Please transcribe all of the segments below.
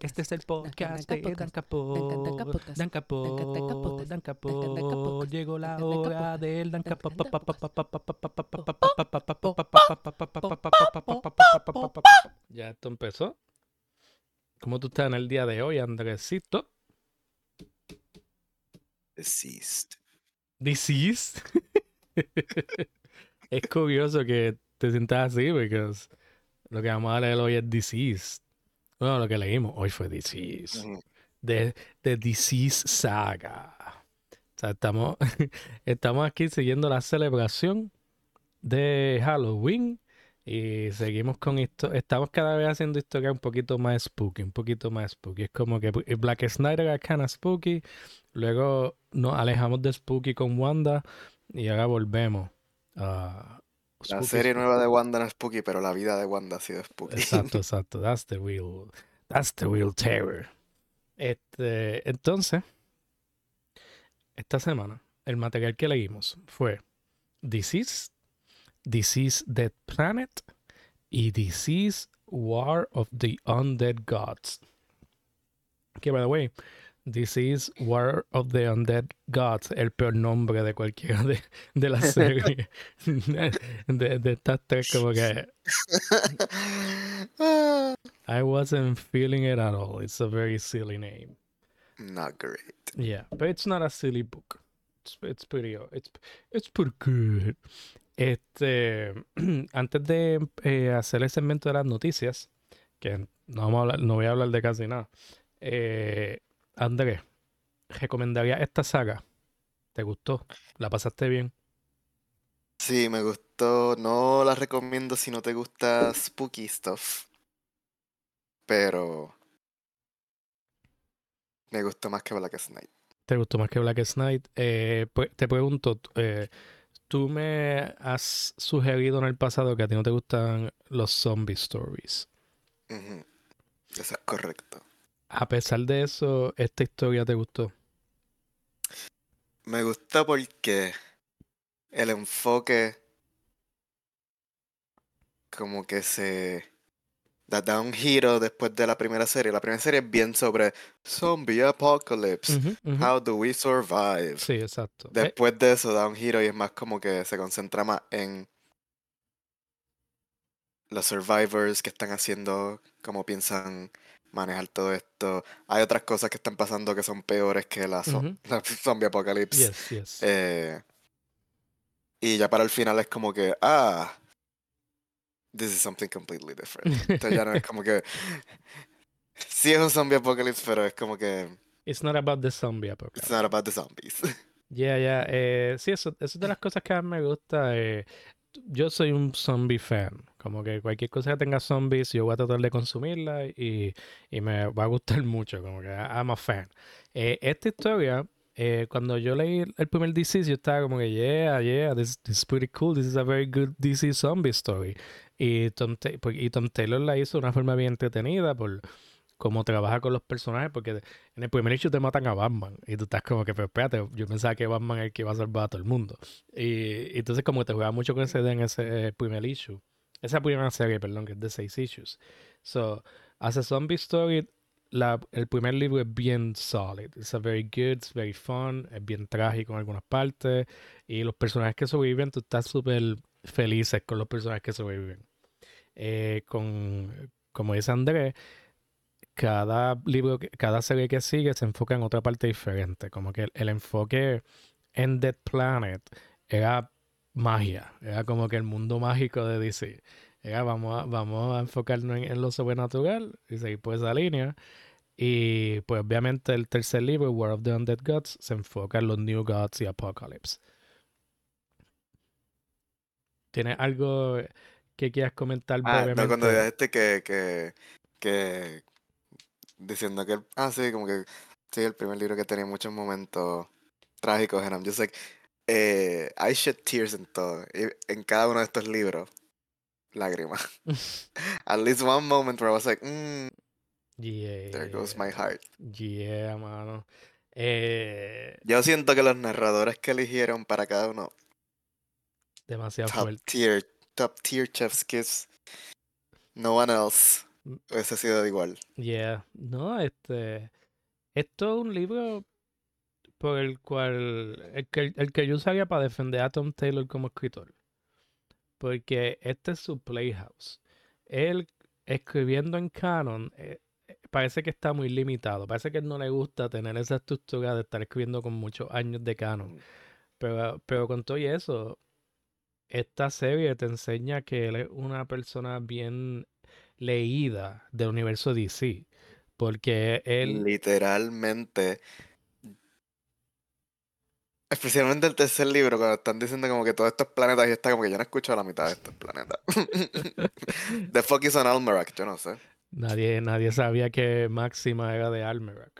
Este es el podcast de Dan Capot. Dan Capot. Dan Capot. Llegó la hora del Dan Capot. Ya esto empezó. ¿Cómo tú estás en el día de hoy, Andresito? Deceased. Deceased. es curioso que te sientas así, porque lo que vamos a leer hoy es Deceased. Bueno, lo que leímos hoy fue Deceased. De, de Deceased Saga. O sea, estamos, estamos aquí siguiendo la celebración de Halloween y seguimos con esto. Estamos cada vez haciendo historia un poquito más spooky, un poquito más spooky. Es como que Black Snyder era kind of spooky. Luego nos alejamos de spooky con Wanda y ahora volvemos a. la serie nueva de Wanda no es spooky, pero la vida de Wanda ha sido spooky. Exacto, exacto. That's the real, that's the real terror. Este, entonces, esta semana, el material que leímos fue Disease Disease Dead Planet y Disease War of the Undead Gods. Que, by the way, Disease War of the Undead Gods, el peor nombre de cualquiera de, de la serie. de, de estas tres, como que. I wasn't feeling it at all. It's a very silly name. Not great. Yeah, but it's not a silly book. It's, it's pretty. It's it's pretty good. Este, antes de eh, hacer el segmento de las noticias, que no, vamos a no voy a hablar de casi nada, eh, Andrés, ¿recomendaría esta saga? ¿Te gustó? ¿La pasaste bien? Sí, me gustó. No la recomiendo si no te gusta spooky stuff. Pero me gustó más que Black Knight. ¿Te gustó más que Black Knight? Eh, pues, te pregunto, eh, tú me has sugerido en el pasado que a ti no te gustan los zombie stories. Eso es correcto. A pesar de eso, ¿esta historia te gustó? Me gusta porque el enfoque como que se da, un giro después de la primera serie. La primera serie es bien sobre zombie apocalypse. How do we survive? Sí, exacto. Eh, después de eso da un giro y es más como que se concentra más en los survivors que están haciendo, cómo piensan manejar todo esto. Hay otras cosas que están pasando que son peores que la, zombie apocalypse. Eh, y ya para el final es como que, ah, this is something completely different. Entonces ya no es como que. Sí es un zombie apocalypse, pero es como que. It's not about the zombie apocalypse. It's not about the zombies. Yeah, yeah. Eh, sí, eso, eso es de las cosas que a mí me gusta. Eh, yo soy un zombie fan. Como que cualquier cosa que tenga zombies, yo voy a tratar de consumirla y, y me va a gustar mucho. Como que I'm a fan. Eh, esta historia eh, cuando yo leí el primer DC, yo estaba como que, yeah, yeah, this, is pretty cool, this is a very good DC zombie story. Y Tom, pues, y Tom Taylor la hizo de una forma bien entretenida por cómo trabaja con los personajes, porque en el primer issue te matan a Batman y tú estás como que, pero espérate, yo pensaba que Batman es el que iba a salvar a todo el mundo. Y, entonces como que te juega mucho con ese en ese primer issue. Esa primera serie, perdón, que es de seis issues. So, hace zombie story el primer libro es bien solid. It's a very good, it's very fun, es bien trágico en algunas partes. Y los personajes que sobreviven, tú estás súper felices con los personajes que sobreviven. Eh, con, como dice Andrés, cada libro, cada serie que sigue se enfoca en otra parte diferente. Como que el, enfoque en Dead Planet era magia, era como que el mundo mágico de DC. Era, vamos a, vamos a enfocarnos en, en, lo sobrenatural y seguir por esa línea. Y pues obviamente el tercer libro, War of the Undead Gods, se enfoca en los New Gods y Apocalypse. ¿Tienes algo que quieras comentar ah, brevemente? No, cuando dijiste que, que, que diciendo que, ah, sí, como que sí, el primer libro que tenía muchos momentos trágicos, just like, eh, I shed tears en todo, en cada uno de estos libros, lágrimas. At least one moment where I was like, mm, Yeah. There goes my heart. Yeah, mano. Eh, Yo siento que los narradores que eligieron para cada uno. Demasiado top Tier, top tier chef's kiss. No one else hubiese sido igual. Yeah, no, este, esto es un libro por el cual, el que, el que yo usaría para defender a Tom Taylor como escritor. Porque este es su playhouse. Él escribiendo en canon, eh, eh, parece que está muy limitado. Parece que no le gusta tener esa estructura de estar escribiendo con muchos años de canon. Mm. Pero, pero con todo y eso, esta serie te enseña que él es una persona bien leída del universo DC. Porque él. Literalmente. Especialmente el tercer libro, cuando están diciendo como que todos estos planetas y está como que yo no escucho la mitad de estos planetas. The fuck is an Almerac, yo no sé. Nadie, nadie sabía que Máxima era de Almerac.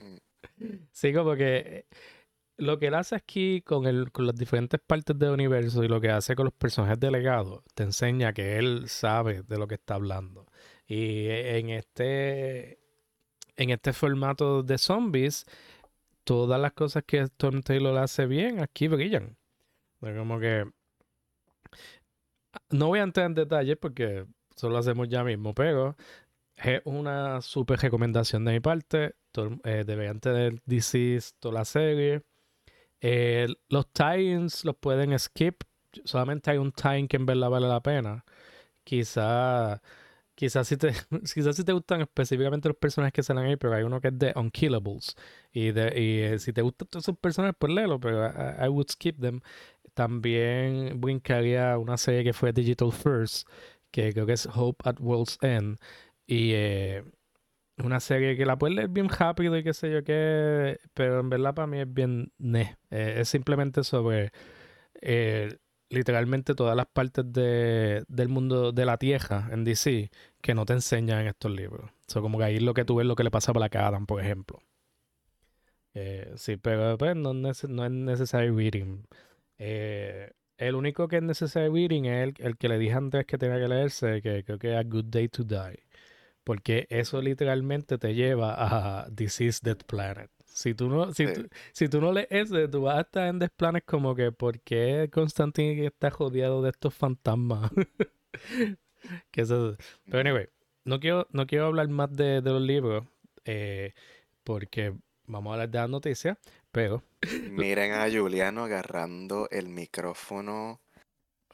Mm. sí, como que lo que él hace aquí con, el, con las diferentes partes del universo y lo que hace con los personajes delegados, te enseña que él sabe de lo que está hablando. Y en este, en este formato de zombies, todas las cosas que Tom Taylor hace bien aquí brillan. como que. No voy a entrar en detalles porque solo lo hacemos ya mismo, pero es una super recomendación de mi parte. Eh, deberían tener DC toda la serie. Eh, los tie los pueden skip. Solamente hay un tie que en verdad vale la pena. Quizá Quizás si, te, quizás si te gustan específicamente los personajes que salen ahí, pero hay uno que es de Unkillables. Y, eh, si te gustan todos esos personajes, pues léelo, pero I, would skip them. También brincaría una serie que fue Digital First, que creo que es Hope at World's End. Y eh, una serie que la puedes leer bien rápido y qué sé yo qué, pero en verdad para mí es bien ne. Eh, es simplemente sobre literalmente todas las partes de, del mundo de la Tierra en DC que no te enseñan en estos libros. O como que ahí lo que tú ves lo que le pasa a Black Adam, por ejemplo. Eh, sí, pero pues, no, es necesario reading. Eh, el único que es necesario reading es el, que le dije antes que tenía que leerse, que creo que es A Good Day to Die. Porque eso literalmente te lleva a Disease Dead Planet. Si tú no, si, tú, si tú no lees ese, tú vas a estar en desplanes como que ¿por qué Constantine está rodeado de estos fantasmas? que eso, pero anyway, no quiero, no quiero hablar más de, los libros eh, porque vamos a hablar de las noticias, pero... Miren a Juliano agarrando el micrófono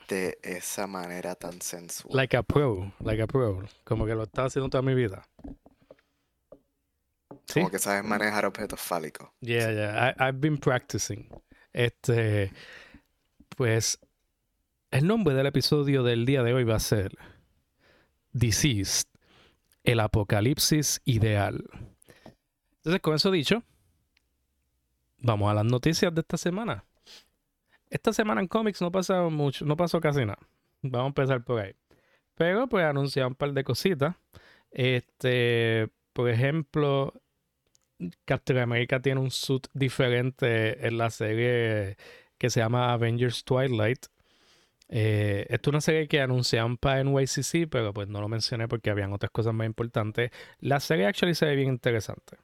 de esa manera tan sensual. Like a like a pro, como que lo estaba haciendo toda mi vida. Como que sabes manejar objetos fálicos. Yeah, yeah. I, I've been practicing. Este, pues, el nombre del episodio del día de hoy va a ser Deceased, el apocalipsis ideal. Entonces, con eso dicho, vamos a las noticias de esta semana. Esta semana en cómics no pasó mucho, no pasó casi nada. Vamos a empezar por ahí. Pero pues anunciaron un par de cositas. Este, por ejemplo, Captain America tiene un suit diferente en la serie que se llama Avengers Twilight. Eh, esto es una serie que anunciaron para NYCC, pero pues no lo mencioné porque habían otras cosas más importantes. La serie actually se ve bien interesante.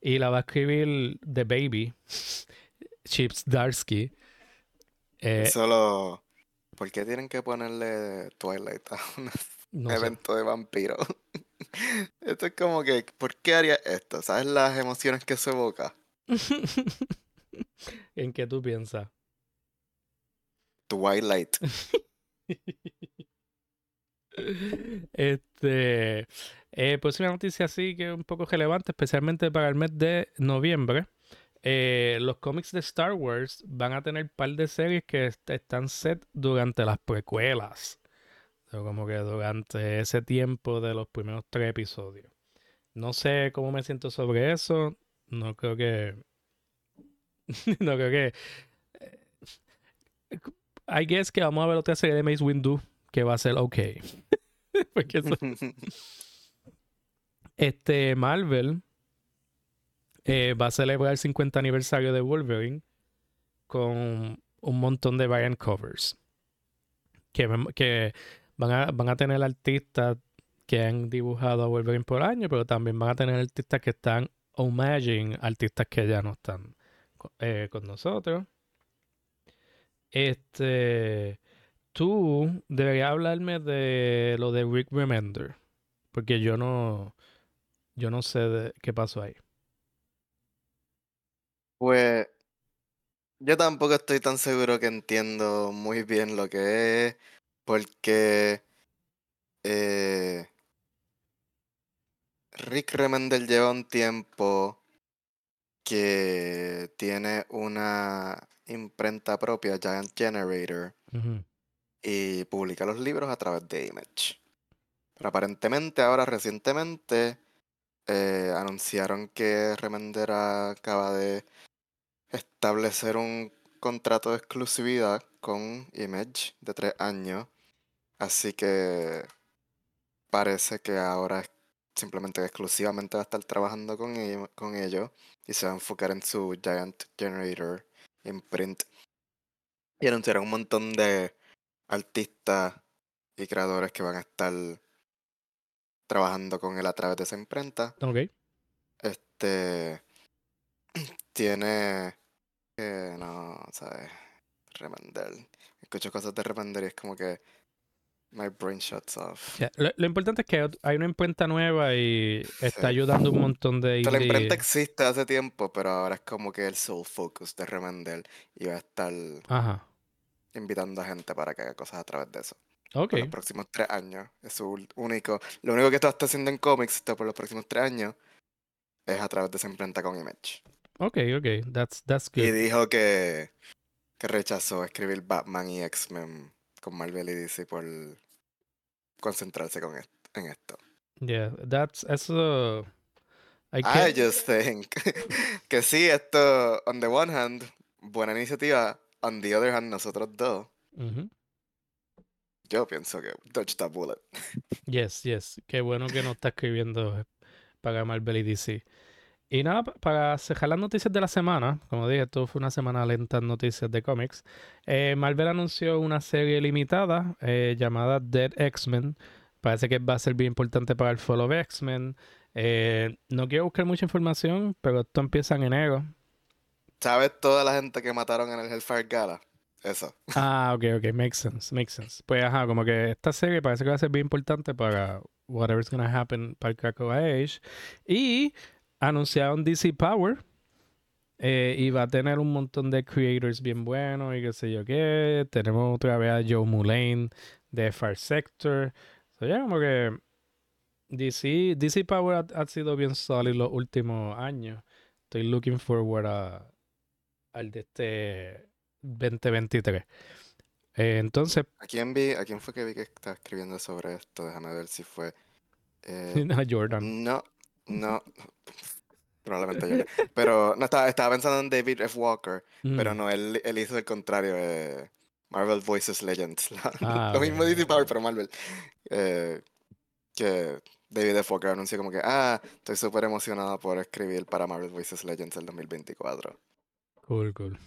Y la va a escribir The Baby, Chips Darsky. Eh, Solo, ¿por qué tienen que ponerle Twilight a un evento de vampiro? Esto es como que, ¿por qué haría esto? ¿Sabes las emociones que se evoca? ¿En qué tú piensas? Twilight. este, eh, pues una noticia así que es un poco relevante, especialmente para el mes de noviembre. Eh, los cómics de Star Wars van a tener un par de series que están set durante las precuelas como que durante ese tiempo de los primeros tres episodios. No sé cómo me siento sobre eso. No creo que. no creo que. I guess que vamos a ver otra serie de Mace Windu que va a ser ok. Porque Este Marvel eh, va a celebrar el 50 aniversario de Wolverine con un montón de variant covers. Que, que van a, van a tener artistas que han dibujado a Wolverine por año, pero también van a tener artistas que están homaging artistas que ya no están eh, con nosotros. Este, tú deberías hablarme de lo de Rick Remender, Porque yo no, yo no sé de qué pasó ahí. Pues yo tampoco estoy tan seguro que entiendo muy bien lo que es, porque eh, Rick Remendel lleva un tiempo que tiene una imprenta propia, Giant Generator, y publica los libros a través de Image. Pero aparentemente ahora recientemente eh, anunciaron que Remender acaba de establecer un contrato de exclusividad con Image de tres años. Así que parece que ahora simplemente exclusivamente va a estar trabajando con, con ellos y se va a enfocar en su Giant Generator imprint. Y anunciaron un montón de artistas y creadores que van a estar trabajando con él a través de esa imprenta. Ok. Este tiene que no, ¿sabes? Remender. Escucho cosas de Remender y es como que my brain shuts off. Lo, importante es que hay una imprenta nueva y está ayudando un montón de La imprenta existe hace tiempo, pero ahora es como que el soul focus de Remender y va a estar invitando a gente para que haga cosas a través de eso. Ok. Por los próximos tres años. Es su único. Lo único que está haciendo en cómics por los próximos tres años es a través de esa imprenta con Image. Ok, ok. That's, that's good. Y dijo que, que rechazó escribir Batman y X-Men con Marvel y DC por concentrarse con en esto. Yeah, that's eso. I, I just think que sí, esto, on the one hand, buena iniciativa, on the other hand, nosotros dos. Yo pienso que touch the bullet. Yes, yes. Qué bueno que no está escribiendo para Marvel y DC. Y nada, para cerrar las noticias de la semana, como dije, esto fue una semana lenta en noticias de cómics. Eh, Marvel anunció una serie limitada eh, llamada Dead X-Men. Parece que va a ser bien importante para el follow X-Men. Eh, no quiero buscar mucha información, pero esto empieza en enero. ¿Sabes toda la gente que mataron en el Hellfire Gala? Eso. Ah, ok, ok, makes sense, makes sense. Pues ajá, como que esta serie parece que va a ser bien importante para whatever's gonna happen para Krakow Age. Y anunciaron DC Power. Eh, y va a tener un montón de creators bien buenos y qué sé yo qué. Tenemos otra vez a Joe Mulane de Far Sector. So, ya como que DC, DC Power ha, sido bien sólido los últimos años. Estoy looking forward a, al de este 2023. Eh, entonces. ¿A quién, vi, ¿A quién fue que vi que estaba escribiendo sobre esto? Déjame ver si fue. Eh, Jordan. No, no. Probablemente yo. Pero no estaba, estaba pensando en David F. Walker, pero mm. no, él, él hizo el contrario. de Marvel Voices Legends. Ah, lo mismo dice Power, pero Marvel. Eh, que David F. Walker anunció como que, ah, estoy súper emocionado por escribir para Marvel Voices Legends el 2024. Cool, cool.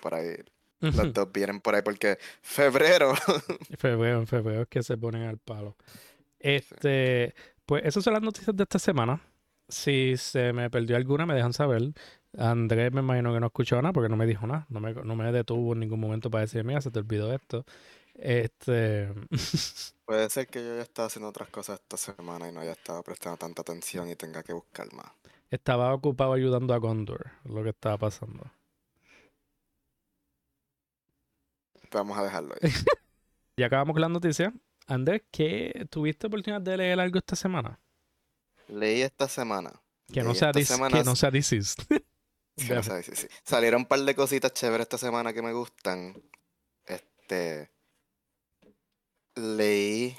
por ahí. Los dos vienen por ahí porque febrero. febrero, febrero que se ponen al palo. Este, pues esas son las noticias de esta semana. Si se me perdió alguna, me dejan saber. Andrés me imagino que no escuchó nada porque no me dijo nada. No me, no me detuvo en ningún momento para decirme, mira, se te olvidó esto. Este. Puede ser que yo ya estaba haciendo otras cosas esta semana y no haya estado prestando tanta atención y tenga que buscar más. Estaba ocupado ayudando a Gondor, lo que estaba pasando. Vamos a dejarlo ahí. ya acabamos con las noticias. Andrés, ¿qué tuviste oportunidad de leer algo esta semana? Leí esta semana. Que no sea, semana... que no sea This Salieron un par de cositas chéveres esta semana que me gustan. Este. Leí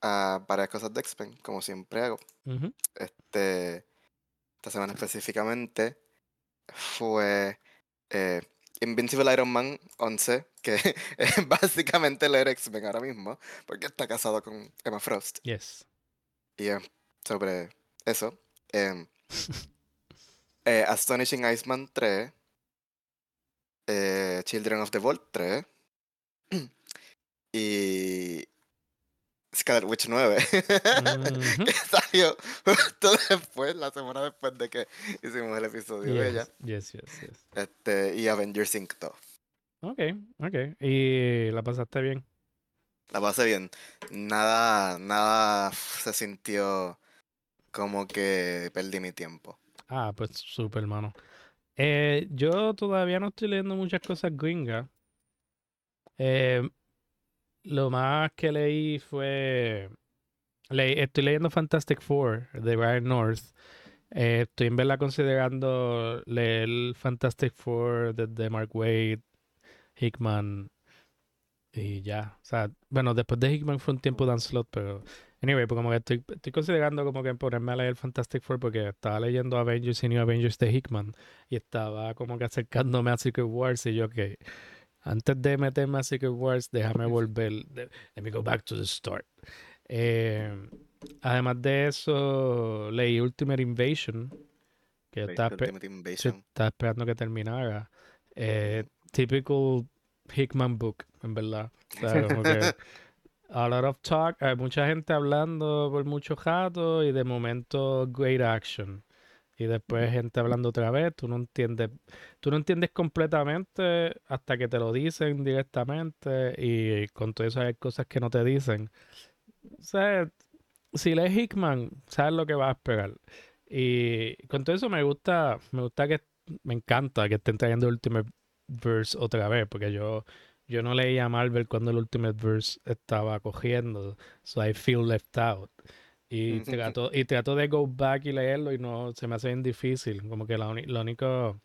a varias cosas de X-Men, como siempre hago. Este. Esta semana específicamente fue eh, Invincible Iron Man 11, que es básicamente leer X-Men ahora mismo, porque está casado con Emma Frost. Yes. Y sobre eso, em, eh, Astonishing Iceman 3, eh, Children of the Vault 3 y Scarlet Witch 9, que salió justo después, la semana después de que hicimos el episodio de ella. Yes, yes, yes. Este, y Avengers 5 Ok, ok. ¿Y la pasaste bien? La pasé bien. Nada, nada se sintió como que perdí mi tiempo. Ah, pues súper, hermano. Eh, yo todavía no estoy leyendo muchas cosas gringas. Eh, lo más que leí fue. estoy leyendo Fantastic Four de Ryan North. Eh, estoy en verdad considerando leer Fantastic Four de, Mark Wade, Hickman y ya. O sea, bueno, después de Hickman fue un tiempo Dan Slot, pero anyway, pues como que estoy, estoy considerando como que ponerme a leer Fantastic Four porque estaba leyendo Avengers y New Avengers de Hickman y estaba como que acercándome a Secret Wars y yo que antes de meterme a Secret Wars, déjame volver. Let me go back to the start. Eh, además de eso, leí Ultimate Invasion. Que estaba, estaba, esperando que terminara. Eh, typical Hickman book, en verdad. a lot of talk. Hay mucha gente hablando por mucho rato y de momento great action y después gente hablando otra vez, tú no entiendes, tú no entiendes completamente hasta que te lo dicen directamente y con todo eso hay cosas que no te dicen. O sea, si lees Hickman, sabes lo que vas a esperar. Y con todo eso me gusta, me gusta que, me encanta que estén trayendo Ultimate Verse otra vez, porque yo, yo no leía Marvel cuando el Ultimate Verse estaba cogiendo, so I feel left out. Y trato, y trato de go back y leerlo y no se me hace bien difícil. Como que lo único.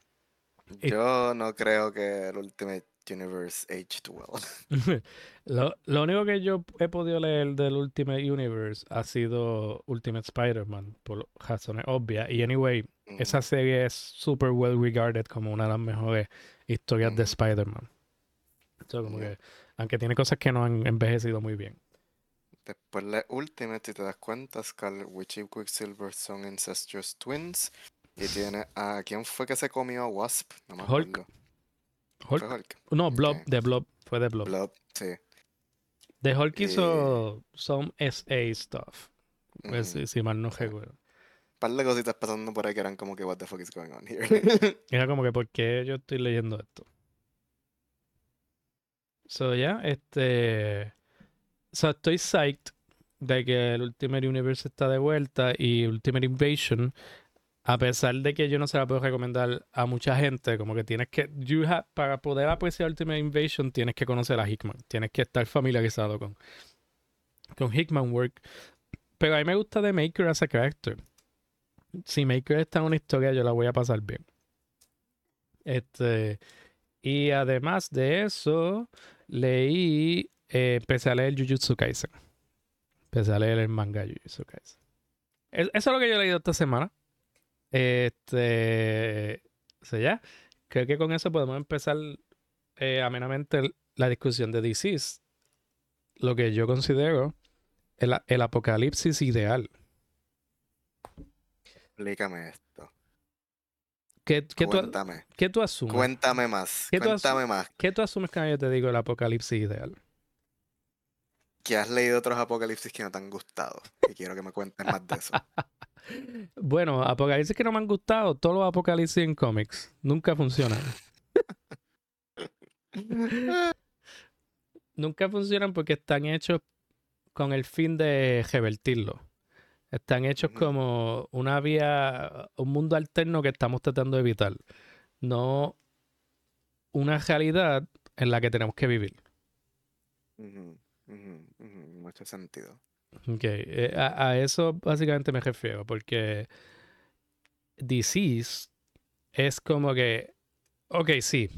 Yo no creo que el Ultimate Universe aged well. lo, lo, único que yo he podido leer del Ultimate Universe ha sido Ultimate Spider-Man, por razones obvias. Y anyway, esa serie es super well regarded como una de las mejores historias de Spider-Man. Como que, aunque tiene cosas que no han envejecido muy bien. Después la Ultimate, si te das cuenta, Scarlet Witch y Quicksilver son Incestuous Twins. Y tiene a. ¿Quién fue que se comió a Wasp? No me Hulk. Hulk. No, Blob, de Blob. Fue de Blob. Blob, sí. De Hulk hizo some SA stuff. Pues, si, mal no recuerdo. Un par de cositas pasando por ahí que eran como que, what the fuck is going on here? Era como que, ¿por qué yo estoy leyendo esto? So, ya, este. O sea, estoy psyched de que el Ultimate Universe está de vuelta y Ultimate Invasion, a pesar de que yo no se la puedo recomendar a mucha gente, como que tienes que, you para poder apreciar Ultimate Invasion, tienes que conocer a Hickman, tienes que estar familiarizado con, con Hickman Work. Pero a mí me gusta de Maker as a character. Si Maker está en una historia, yo la voy a pasar bien. Este, y además de eso, leí eh, empecé a leer Jujutsu Kaisen. Empecé a leer el manga Jujutsu Kaisen. Eso es lo que yo he leído esta semana. Este. O sea, ya. Creo que con eso podemos empezar eh, amenamente la discusión de DCs. Lo que yo considero el, el apocalipsis ideal. Explícame esto. ¿Qué, qué Cuéntame. Tú, ¿Qué tú asumes? Cuéntame más. Cuéntame más. ¿Qué tú asumes cuando yo te digo el apocalipsis ideal? que has leído otros apocalipsis que no te han gustado. Y quiero que me cuentes más de eso. bueno, apocalipsis que no me han gustado, todos los apocalipsis en cómics nunca funcionan. nunca funcionan porque están hechos con el fin de revertirlo. Están hechos como una vía, un mundo alterno que estamos tratando de evitar. No una realidad en la que tenemos que vivir. Mucho sentido. Ok, eh, a, eso básicamente me refiero, porque Disease es como que, ok, sí,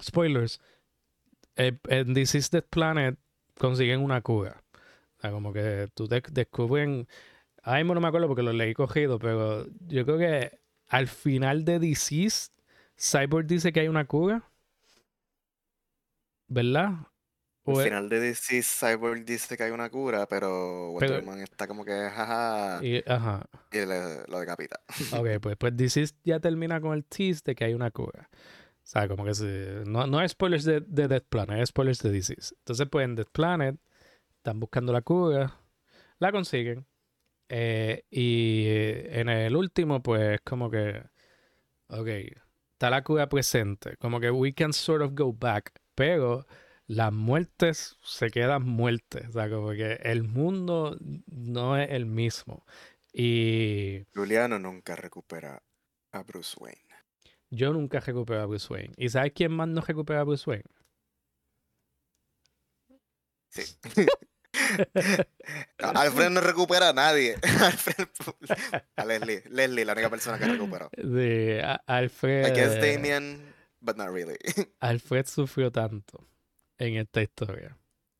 spoilers, eh, en Disease Death Planet consiguen una cura. O sea, como que tú descubren, ahí no me acuerdo porque lo leí cogido, pero yo creo que al final de Disease, Cyborg dice que hay una cura. ¿Verdad? Al final de DC, Cyborg dice que hay una cura, pero Wonder está como que jaja. Y, ajá. y le, lo decapita. Ok, pues, pues DC ya termina con el tease de que hay una cura. O sea, como que no, no hay spoilers de, de Death Planet, hay spoilers de DC. Entonces, pues en Death Planet están buscando la cura, la consiguen. Eh, y en el último, pues como que. Ok, está la cura presente. Como que we can sort of go back. Pero las muertes se quedan muertes. O sea, como que el mundo no es el mismo. Y. Juliano nunca recupera a Bruce Wayne. Yo nunca recupero a Bruce Wayne. ¿Y sabes quién más no recupera a Bruce Wayne? Sí. Alfred no recupera a nadie. a Leslie. Leslie, la única persona que recuperó. Sí, Alfred. I guess Damien, but not really. Alfred sufrió tanto en esta historia.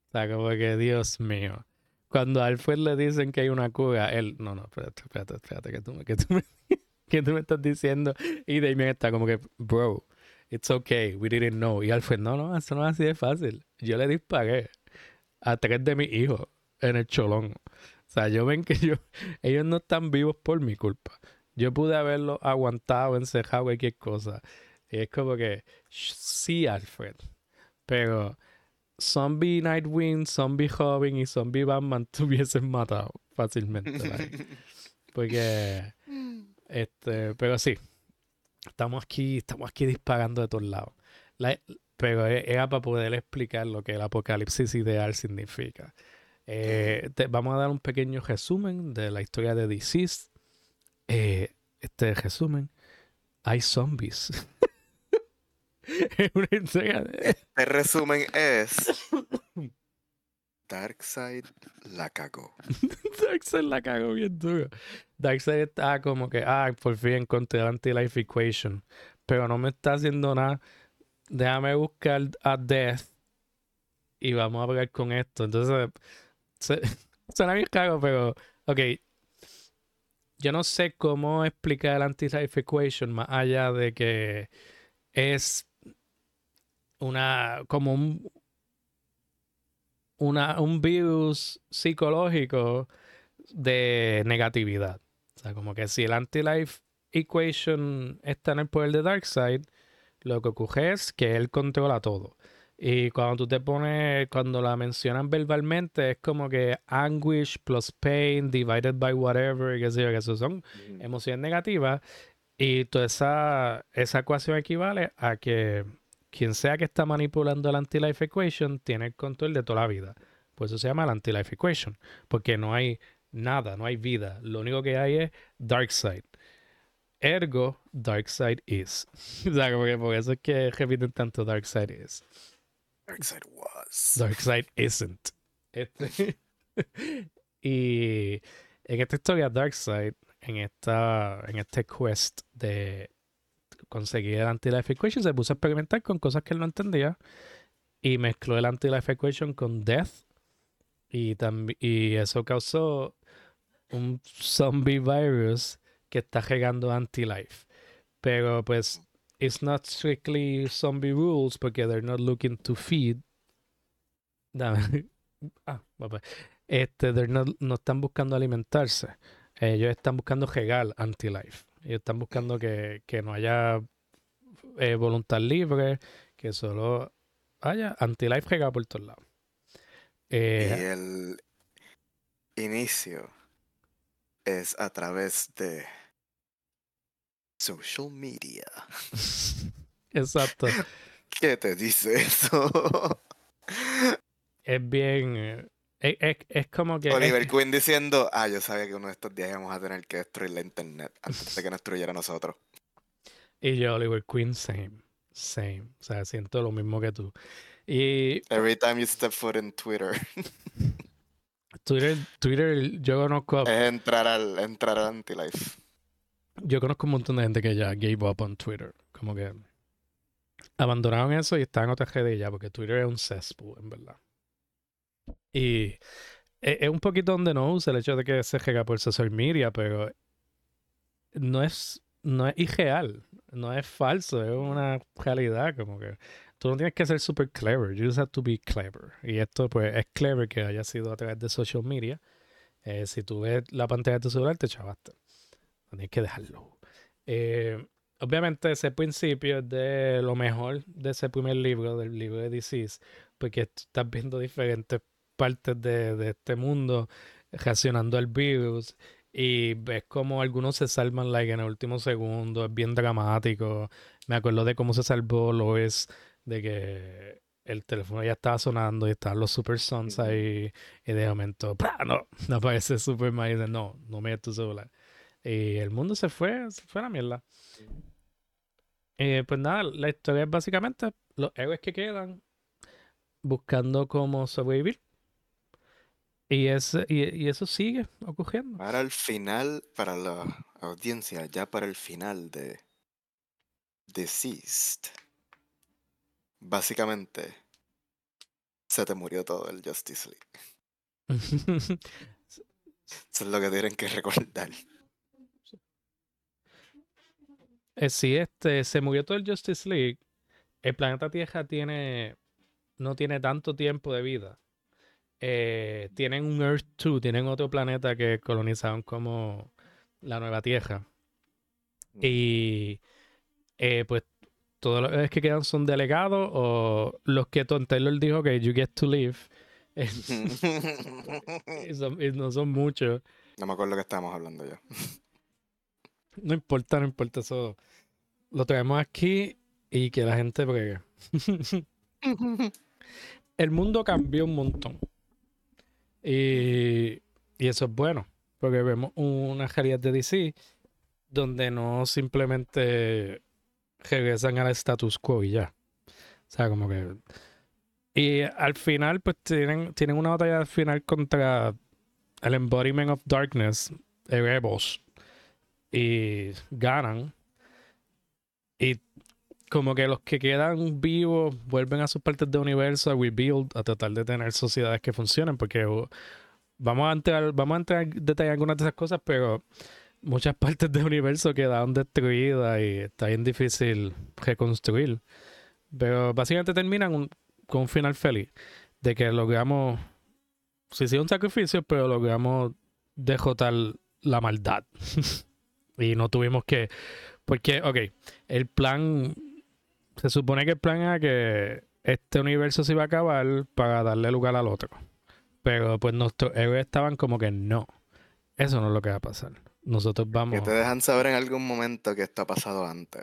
O sea, como que, Dios mío. Cuando a Alfred le dicen que hay una cura, él, no, no, espérate, espérate, espérate, que tú, que tú, me, que tú me estás diciendo. Y Damien está como que, bro, it's okay, we didn't know. Y Alfred, no, no, eso no es así de fácil. Yo le disparé a tres de mis hijos en el cholón. O sea, yo ven que yo, ellos no están vivos por mi culpa. Yo pude haberlo aguantado, encejado, cualquier cosa. Y es como que, sí, Alfred. Pero Zombie Nightwing, Zombie Robin y Zombie Batman tuviesen matado fácilmente. Porque, este, pero sí, estamos aquí, estamos aquí disparando de todos lados. Pero e, era para poder explicar lo que el apocalipsis ideal significa. Eh, vamos a dar un pequeño resumen de la historia de DC. Eh, este resumen, hay zombies. Este resumen es. Darkseid la cagó. Darkseid la cagó bien duro. Darkseid está como que, ah, por fin encontré la anti-life equation. Pero no me está haciendo nada. Déjame buscar a Death. Y vamos a hablar con esto. Entonces, suena bien cago, pero, ok. Yo no sé cómo explicar la anti-life equation más allá de que es una, como un, una, un virus psicológico de negatividad. O sea, como que si el anti-life equation está en el poder de Darkseid, lo que ocurre es que él controla todo. Y cuando tú te pones, cuando la mencionan verbalmente, es como que anguish plus pain divided by whatever, que sé yo, que eso son emociones negativas. Y toda esa, esa ecuación equivale a que quien sea que está manipulando la anti-life equation tiene el control de toda la vida. Por eso se llama la anti-life equation. Porque no hay nada, no hay vida. Lo único que hay es dark side. Ergo, dark side is. o sea, porque por eso es que repiten tanto dark side is. Dark side was. Dark side isn't. Este, y en esta historia, Dark Side, en, esta, en este quest de conseguí el anti-life equation, se puso a experimentar con cosas que él no entendía y mezcló el anti-life equation con death y, y eso causó un zombie virus que está regando anti-life. Pero pues, it's not strictly zombie rules porque they're not looking to feed. ah, este, they're not, no están buscando alimentarse. Ellos están buscando regal anti-life. Ellos están buscando que, no haya eh, voluntad libre, que solo haya anti-life regado por todos lados. Eh, y el inicio es a través de social media. Exacto. ¿Qué te dice eso? es bien eh, es, como que. Oliver Queen diciendo: Ah, yo sabía que uno de estos días íbamos a tener que destruir la internet antes de que nos destruyera a nosotros. Y yo, Oliver Queen, same. Same. O sea, siento lo mismo que tú. Y. Every time you step foot in Twitter. Twitter, Twitter, yo conozco. Es entrar al, entrar al anti-life. Yo conozco un montón de gente que ya gave up on Twitter. Como que abandonaron eso y están en otra red ya, porque Twitter es un cesspool, en verdad. Y e, es, un poquito donde no usa el hecho de que se juega por social media, pero no es, no es irreal, no es falso, es una realidad, como que tú no tienes que ser super clever, you just have to be clever. Y esto pues es clever que haya sido a través de social media. Eh, si tú ves la pantalla de tu celular, te chavaste. Tienes que dejarlo. Eh, obviamente ese principio es de lo mejor de ese primer libro, del libro de Disease, porque estás viendo diferentes partes de, este mundo reaccionando al virus y ves como algunos se salvan like en el último segundo, es bien dramático. Me acuerdo de cómo se salvó Lois, de que el teléfono ya estaba sonando y estaban los Super Sons ahí y de momento, no, no aparece Superman y dice, no, no me tu celular. Y el mundo se fue, se fue a la mierda. Eh, pues nada, la historia es básicamente los héroes que quedan buscando cómo sobrevivir. Y, ese, y, eso sigue ocurriendo. Para el final, para la audiencia, ya para el final de Deceased, básicamente se te murió todo el Justice League. eso es lo que tienen que recordar. Eh, si este, se murió todo el Justice League, el planeta Tierra tiene no tiene tanto tiempo de vida. Eh, tienen un Earth 2, tienen otro planeta que colonizaron como la nueva Tierra. Mm. Y eh, pues todos los que quedan son delegados o los que Tom Taylor dijo que you get to live. y, no son muchos. No me acuerdo lo que estábamos hablando ya. no importa, no importa eso. Lo traemos aquí y que la gente bregue. el mundo cambió un montón. Y, eso es bueno, porque vemos una realidad de DC donde no simplemente regresan al status quo y ya. O sea, como que... Y al final, pues tienen, tienen una batalla al final contra el Embodiment of Darkness, Erebos. Y ganan. Y como que los que quedan vivos vuelven a sus partes de universo a rebuild, a tratar de tener sociedades que funcionen, porque vamos a entrar, vamos a entrar en detalle algunas de esas cosas, pero muchas partes del universo quedaron destruidas y está bien difícil reconstruir. Pero básicamente terminan con un final feliz, de que logramos, sí, sí, un sacrificio, pero logramos dejotar la maldad. y no tuvimos que, porque, ok, el plan se supone que el plan era que este universo se iba a acabar para darle lugar al otro. Pero pues nuestros héroes estaban como que no. Eso no es lo que va a pasar. Nosotros vamos. Que te dejan saber en algún momento que esto ha pasado antes.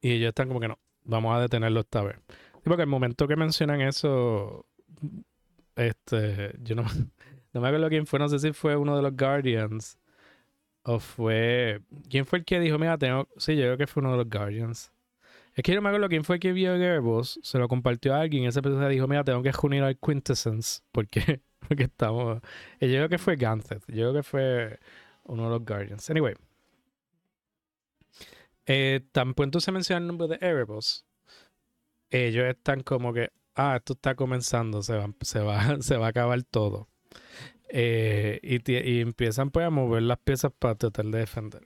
Y ellos están como que no. Vamos a detenerlo esta vez. porque el momento que mencionan eso. Este. Yo no, no me acuerdo quién fue. No sé si fue uno de los Guardians o fue. ¿Quién fue el que dijo, mira, tengo. Sí, yo creo que fue uno de los Guardians. Es que no me acuerdo quién fue el que vio Gerbos, se lo compartió a alguien esa persona dijo, mira, tengo que unir al Quintessence porque, porque estamos... Y yo creo que fue Ganthet, yo creo que fue uno de los Guardians. Anyway. Eh, tan pronto se menciona el nombre de Erebos, ellos están como que, ah, esto está comenzando, se va, se va, se va a acabar todo. Eh, y, empiezan pues a mover las piezas para tratar de defender.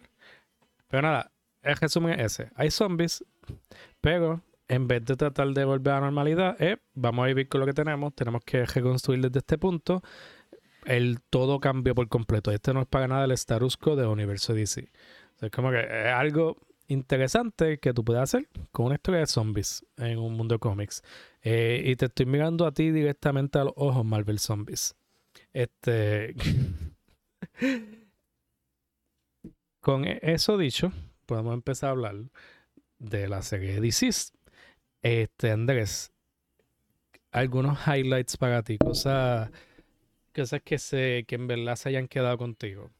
Pero nada, el resumen es ese. Hay zombies, pero en vez de tratar de volver a la normalidad, eh, vamos a vivir con lo que tenemos, tenemos que reconstruir desde este punto. El todo cambio por completo. Este no es para nada el status quo de universo DC. es como que es algo interesante que tú puedes hacer con una historia de zombies en un mundo de cómics. Eh, y te estoy mirando a ti directamente a los ojos, Marvel Zombies. Este. Con e-, eso dicho, podemos empezar a hablar de la serie DC. Este, Andrés, algunos highlights para ti, cosas, cosas que, se, que en verdad se hayan quedado contigo.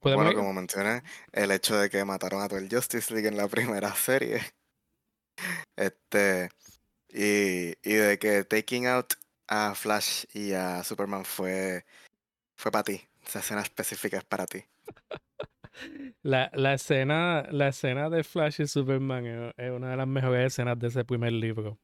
Bueno, como mencioné, el hecho de que mataron a todo el Justice League en la primera serie. Este. Y, y de que Taking Out a Flash y a Superman fue, fue para ti. Esa escena específica es para ti. La, la, escena, la escena de Flash y Superman es, una de las mejores escenas de ese primer libro.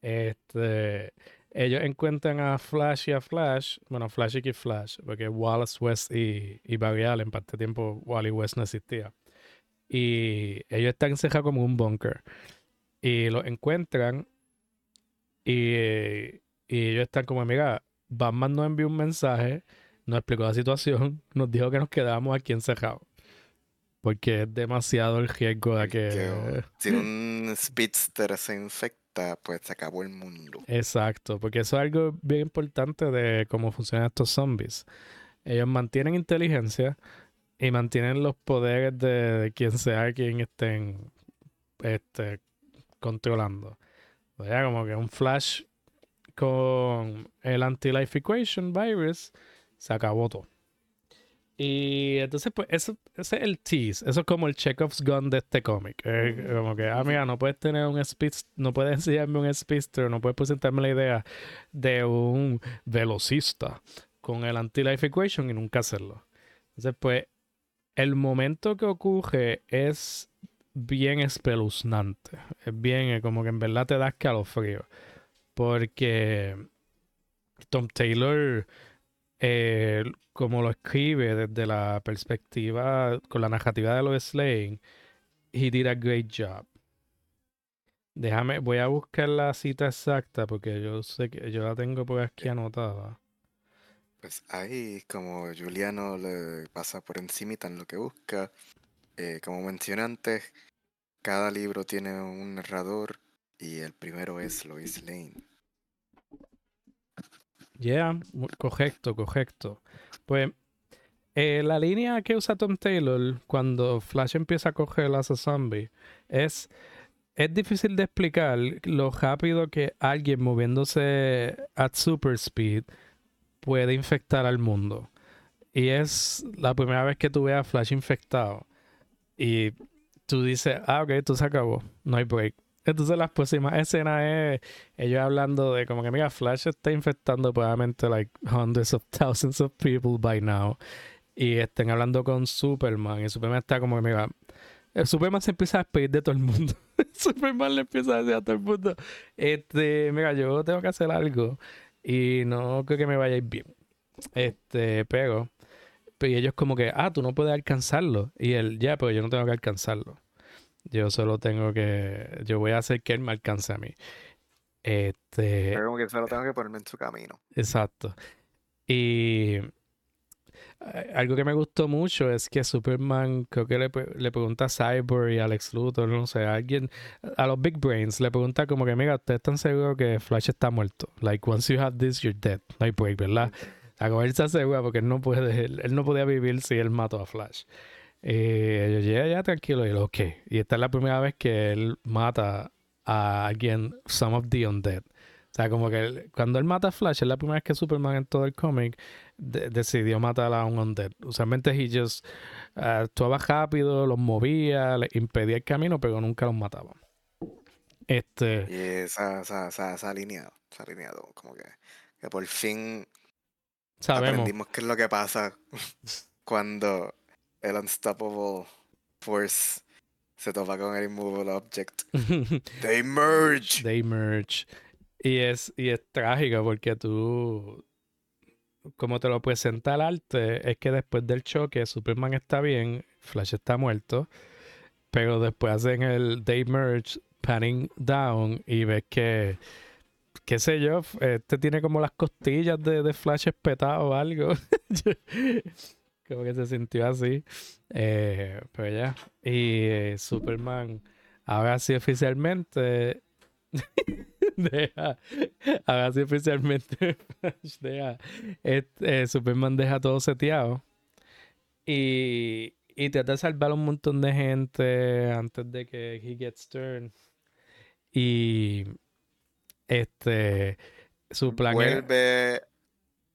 Este, ellos encuentran a Flash y a Flash, bueno, Flash y Flash, porque Wallace West y, y Barry Allen, parte tiempo Wally West no existía. Y ellos están encerrados como un bunker. Y lo encuentran y y ellos están como, amiga, Batman nos envió un mensaje, nos explicó la situación, nos dijo que nos quedábamos aquí encerrados. Porque es demasiado el riesgo de que... si un Speedster se infecta, pues se acabó el mundo. Exacto, porque eso es algo bien importante de cómo funcionan estos zombies. Ellos mantienen inteligencia y mantienen los poderes de, quien sea quien estén este, controlando. O sea, como que un Flash con el anti-life equation virus se acabó todo. Y entonces, pues, eso, ese es el tease. Eso es como el Chekhov's gun de este cómic. como que, ah, mira, no puedes tener un speedster, no puedes enseñarme un speedster, no puedes presentarme la idea de un velocista con el anti-life equation y nunca hacerlo. Entonces, pues, el momento que ocurre es bien espeluznante. Es bien, eh, como que en verdad te da escalofrío. Porque Tom Taylor, eh, como lo escribe desde la perspectiva, con la narrativa de Lois Lane, he did a great job. Déjame, voy a buscar la cita exacta porque yo sé que yo la tengo por aquí anotada. Pues ahí, como Juliano le pasa por encima en lo que busca, eh, como mencioné antes, cada libro tiene un narrador y el primero es Lois Lane. Yeah, correcto, correcto. Pues eh, la línea que usa Tom Taylor cuando Flash empieza a coger a zombie es, es difícil de explicar lo rápido que alguien moviéndose at super speed puede infectar al mundo. Y es la primera vez que tú ves a Flash infectado. Y tú dices, ah, ok, esto se acabó, no hay break. Entonces las próximas escenas es ellos hablando de como que, mira, Flash está infectando probablemente like hundreds of thousands of people by now. Y estén hablando con Superman. Y Superman está como que, mira, el Superman se empieza a despedir de todo el mundo. Superman le empieza a decir a todo el mundo, este, mira, yo tengo que hacer algo. Y no creo que me vaya a ir bien. Este, pero, pero ellos como que, ah, tú no puedes alcanzarlo. Y él, ya, pero yo no tengo que alcanzarlo. Yo solo tengo que, yo voy a hacer que él me alcance a mí. Este. Pero como que solo tengo que ponerme en su camino. Exacto. Y eh, algo que me gustó mucho es que Superman, creo que le, le pregunta a Cyborg y a Alex Luthor, no sé, a alguien, a los Big Brains, le pregunta como que, mira, ¿ustedes están seguros que Flash está muerto? Like, once you have this, you're dead. No hay break, ¿verdad? A como él se asegura porque él no puede, él, no podía vivir si él mató a Flash. Eh, yo ya, ya tranquilo, y lo, ok. Y esta es la primera vez que él mata a alguien, some of the undead. O sea, como que cuando él mata a Flash, es la primera vez que Superman en todo el cómic decidió matar a un Undead. Usualmente he just uh, actuaba rápido, los movía, le impedía el camino, pero nunca los mataba. Este. Y esa, esa, esa, esa alineado, se alineado, como que, que por fin Sabemos. aprendimos qué es lo que pasa cuando el Unstoppable Force se topa con el Immovable Object. They merge. They merge. Y es, y es trágico porque tú, como te lo presenta el arte, es que después del choque Superman está bien, Flash está muerto, pero después hacen el Day Merge, panning down y ves que, qué sé yo, este tiene como las costillas de, de Flash espetado o algo. como que se sintió así. Eh, pero ya. Y eh, Superman, ahora sí oficialmente deja, ahora sí oficialmente este, Superman deja todo seteado y, trata de salvar un montón de gente antes de que he gets turned y este su plan vuelve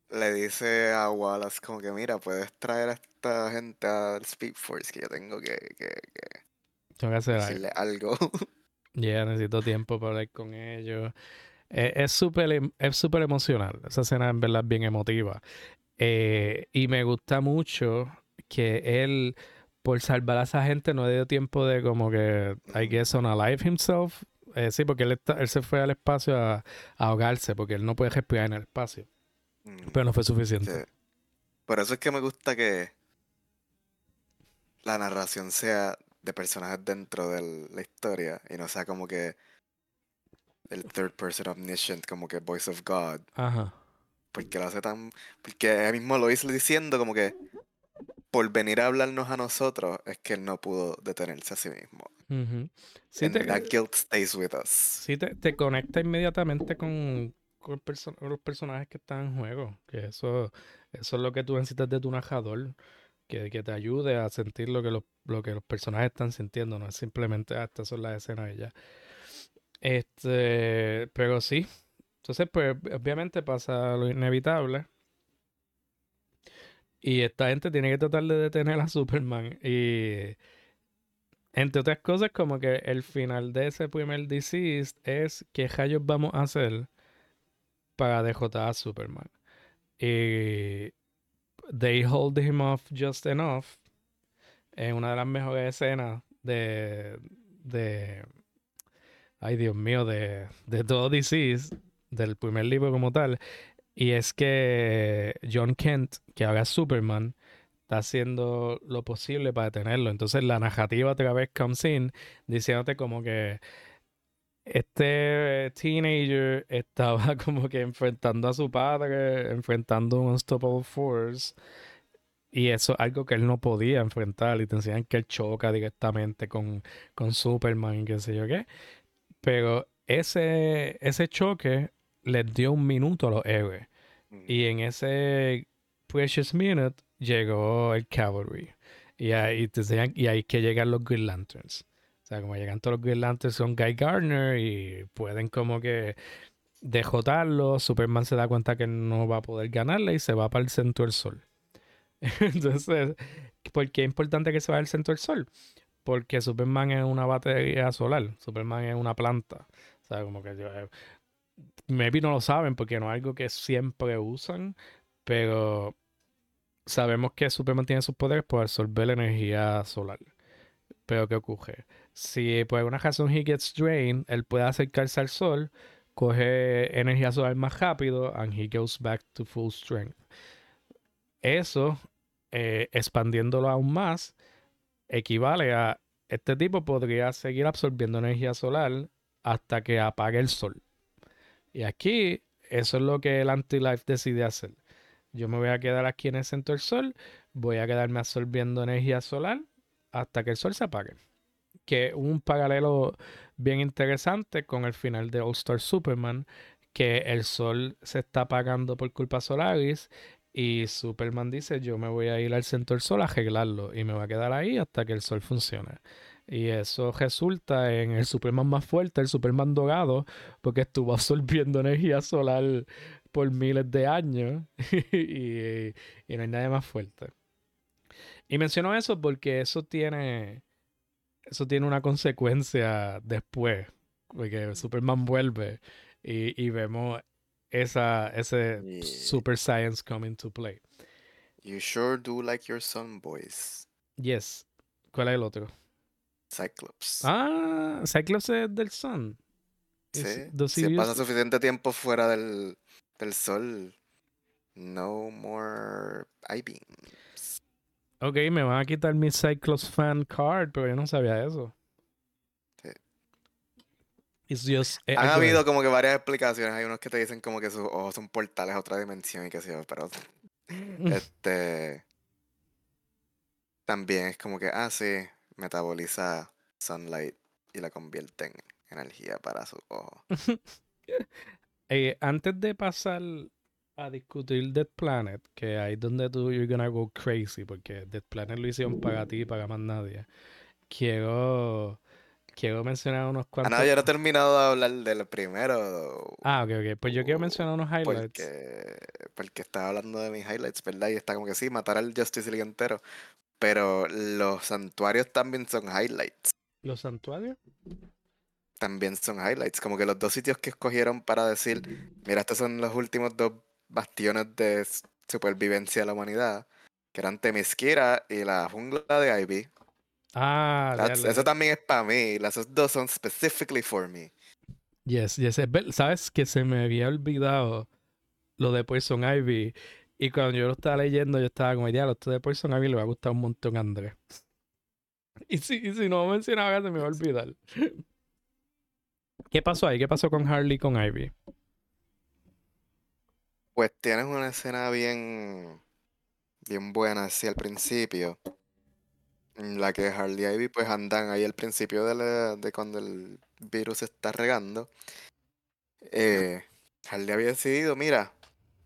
le dice a Wallace como que mira puedes traer a esta gente al Speed Force que yo tengo que, que, que tengo que hacer decirle algo Ya necesito tiempo para hablar con ellos. Eh, es súper em, es súper emocional. Esa escena en verdad es bien emotiva. Eh, y me gusta mucho que él, por salvar a esa gente, no dio tiempo de como que, I guess, on alive himself. Eh, sí, porque él, él se fue al espacio a, ahogarse, porque él no puede respirar en el espacio. Mm, Pero no fue suficiente. Por eso es que me gusta que la narración sea de personajes dentro de la historia y no sea como que el third person omniscient, como que voice of God. Ajá. Porque lo hace tan. Porque él mismo lo hizo diciendo como que por venir a hablarnos a nosotros es que él no pudo detenerse a sí mismo. sí that guilt stays with us. Sí, te, conecta inmediatamente con, los personajes que están en juego. Que eso, eso es lo que tú necesitas de tu narrador que, te ayude a sentir lo que los, lo que los personajes están sintiendo, no es simplemente, ah, estas son las escenas y ya. Este, pero sí. Entonces, pues, obviamente pasa lo inevitable. Y esta gente tiene que tratar de detener a Superman. Y entre otras cosas, como que el final de ese primer Deceased es qué rayos vamos a hacer para derrotar a Superman. Y they hold him off just enough. Es una de las mejores escenas de. de ay, Dios mío, de, de todo Deceased, del primer libro como tal. Y es que John Kent, que ahora Superman, está haciendo lo posible para detenerlo. Entonces la narrativa otra vez comes in diciéndote como que este teenager estaba como que enfrentando a su padre, enfrentando un Unstoppable Force. Y eso es algo que él no podía enfrentar. Y te enseñan que él choca directamente con, con Superman y qué sé yo qué. Pero ese, ese choque les dio un minuto a los héroes. Y en ese precious minute llegó el cavalry. Y ahí, te y ahí que llegan los Green Lanterns. O sea, como llegan todos los Green Lanterns son Guy Gardner y pueden como que dejotarlo. Superman se da cuenta que no va a poder ganarle y se va para el centro del sol. Entonces, ¿por qué es importante que se vaya al centro del sol? Porque Superman es una batería solar. Superman es una planta. O sea, como que yo, eh, maybe no lo saben porque no es algo que siempre usan, pero sabemos que Superman tiene sus poderes por absorber la energía solar. Pero ¿qué ocurre? Si por alguna razón he gets drained, él puede acercarse al sol, coge energía solar más rápido, and he goes back to full strength. Eso, eh, expandiéndolo aún más, equivale a este tipo podría seguir absorbiendo energía solar hasta que apague el sol. Y aquí, eso es lo que el Anti-Life decide hacer. Yo me voy a quedar aquí en el centro del sol, voy a quedarme absorbiendo energía solar hasta que el sol se apague. Que un paralelo bien interesante con el final de All Star Superman, que el sol se está apagando por culpa Solaris y Superman dice yo me voy a ir al centro del sol a arreglarlo y me voy a quedar ahí hasta que el sol funcione. Y eso resulta en el Superman más fuerte, el Superman dorado, porque estuvo absorbiendo energía solar por miles de años y, no hay nadie más fuerte. Y menciono eso porque eso tiene, eso tiene una consecuencia después, porque Superman vuelve y, vemos esa, ese super science coming to play. You sure do like your son, boys. Yes. ¿Cuál es el otro? Cyclops. Ah, Cyclops es del Sun. Sí. Si pasa suficiente tiempo fuera del, del sol, no more I-beams. Ok, me van a quitar mi Cyclops fan card, pero yo no sabía eso. Sí. Just, eh, Han habido como que varias explicaciones. Hay unos que te dicen como que sus ojos son portales a otra dimensión y qué sé yo, pero este también es como que, ah, sí, metaboliza sunlight y la convierte en energía para su ojo. Eh, antes de pasar a discutir Dead Planet, que ahí es donde tú you're gonna go crazy, porque Dead Planet lo hicieron para ti y para más nadie. Quiero quiero mencionar unos cuantos. Ah, no, yo no he terminado de hablar del primero. Ah, ok, ok. Pues yo quiero mencionar unos highlights. Porque, porque estaba hablando de mis highlights, ¿verdad? Y está como que sí, matar al Justice League entero. Pero los santuarios también son highlights. ¿Los santuarios? También son highlights. Como que los dos sitios que escogieron para decir, mira, estos son los últimos dos bastiones de supervivencia de la humanidad, que eran Temisquira y la jungla de Ivy. Ah, eso también es para mí. Las dos son specifically for me. Yes, yes. Sabes que se me había olvidado lo de Poison Ivy y cuando yo lo estaba leyendo, yo estaba como, ya, esto de Poison Ivy le va a gustar un montón a Andrés. Y si, y si no mencionaba, se me va a olvidar. ¿Qué pasó ahí? ¿Qué pasó con Harley y con Ivy? Pues tienes una escena bien, bien buena así al principio. En la que Harley y Ivy pues andan ahí al principio de, de cuando el virus está regando. Eh, Harley había decidido, mira,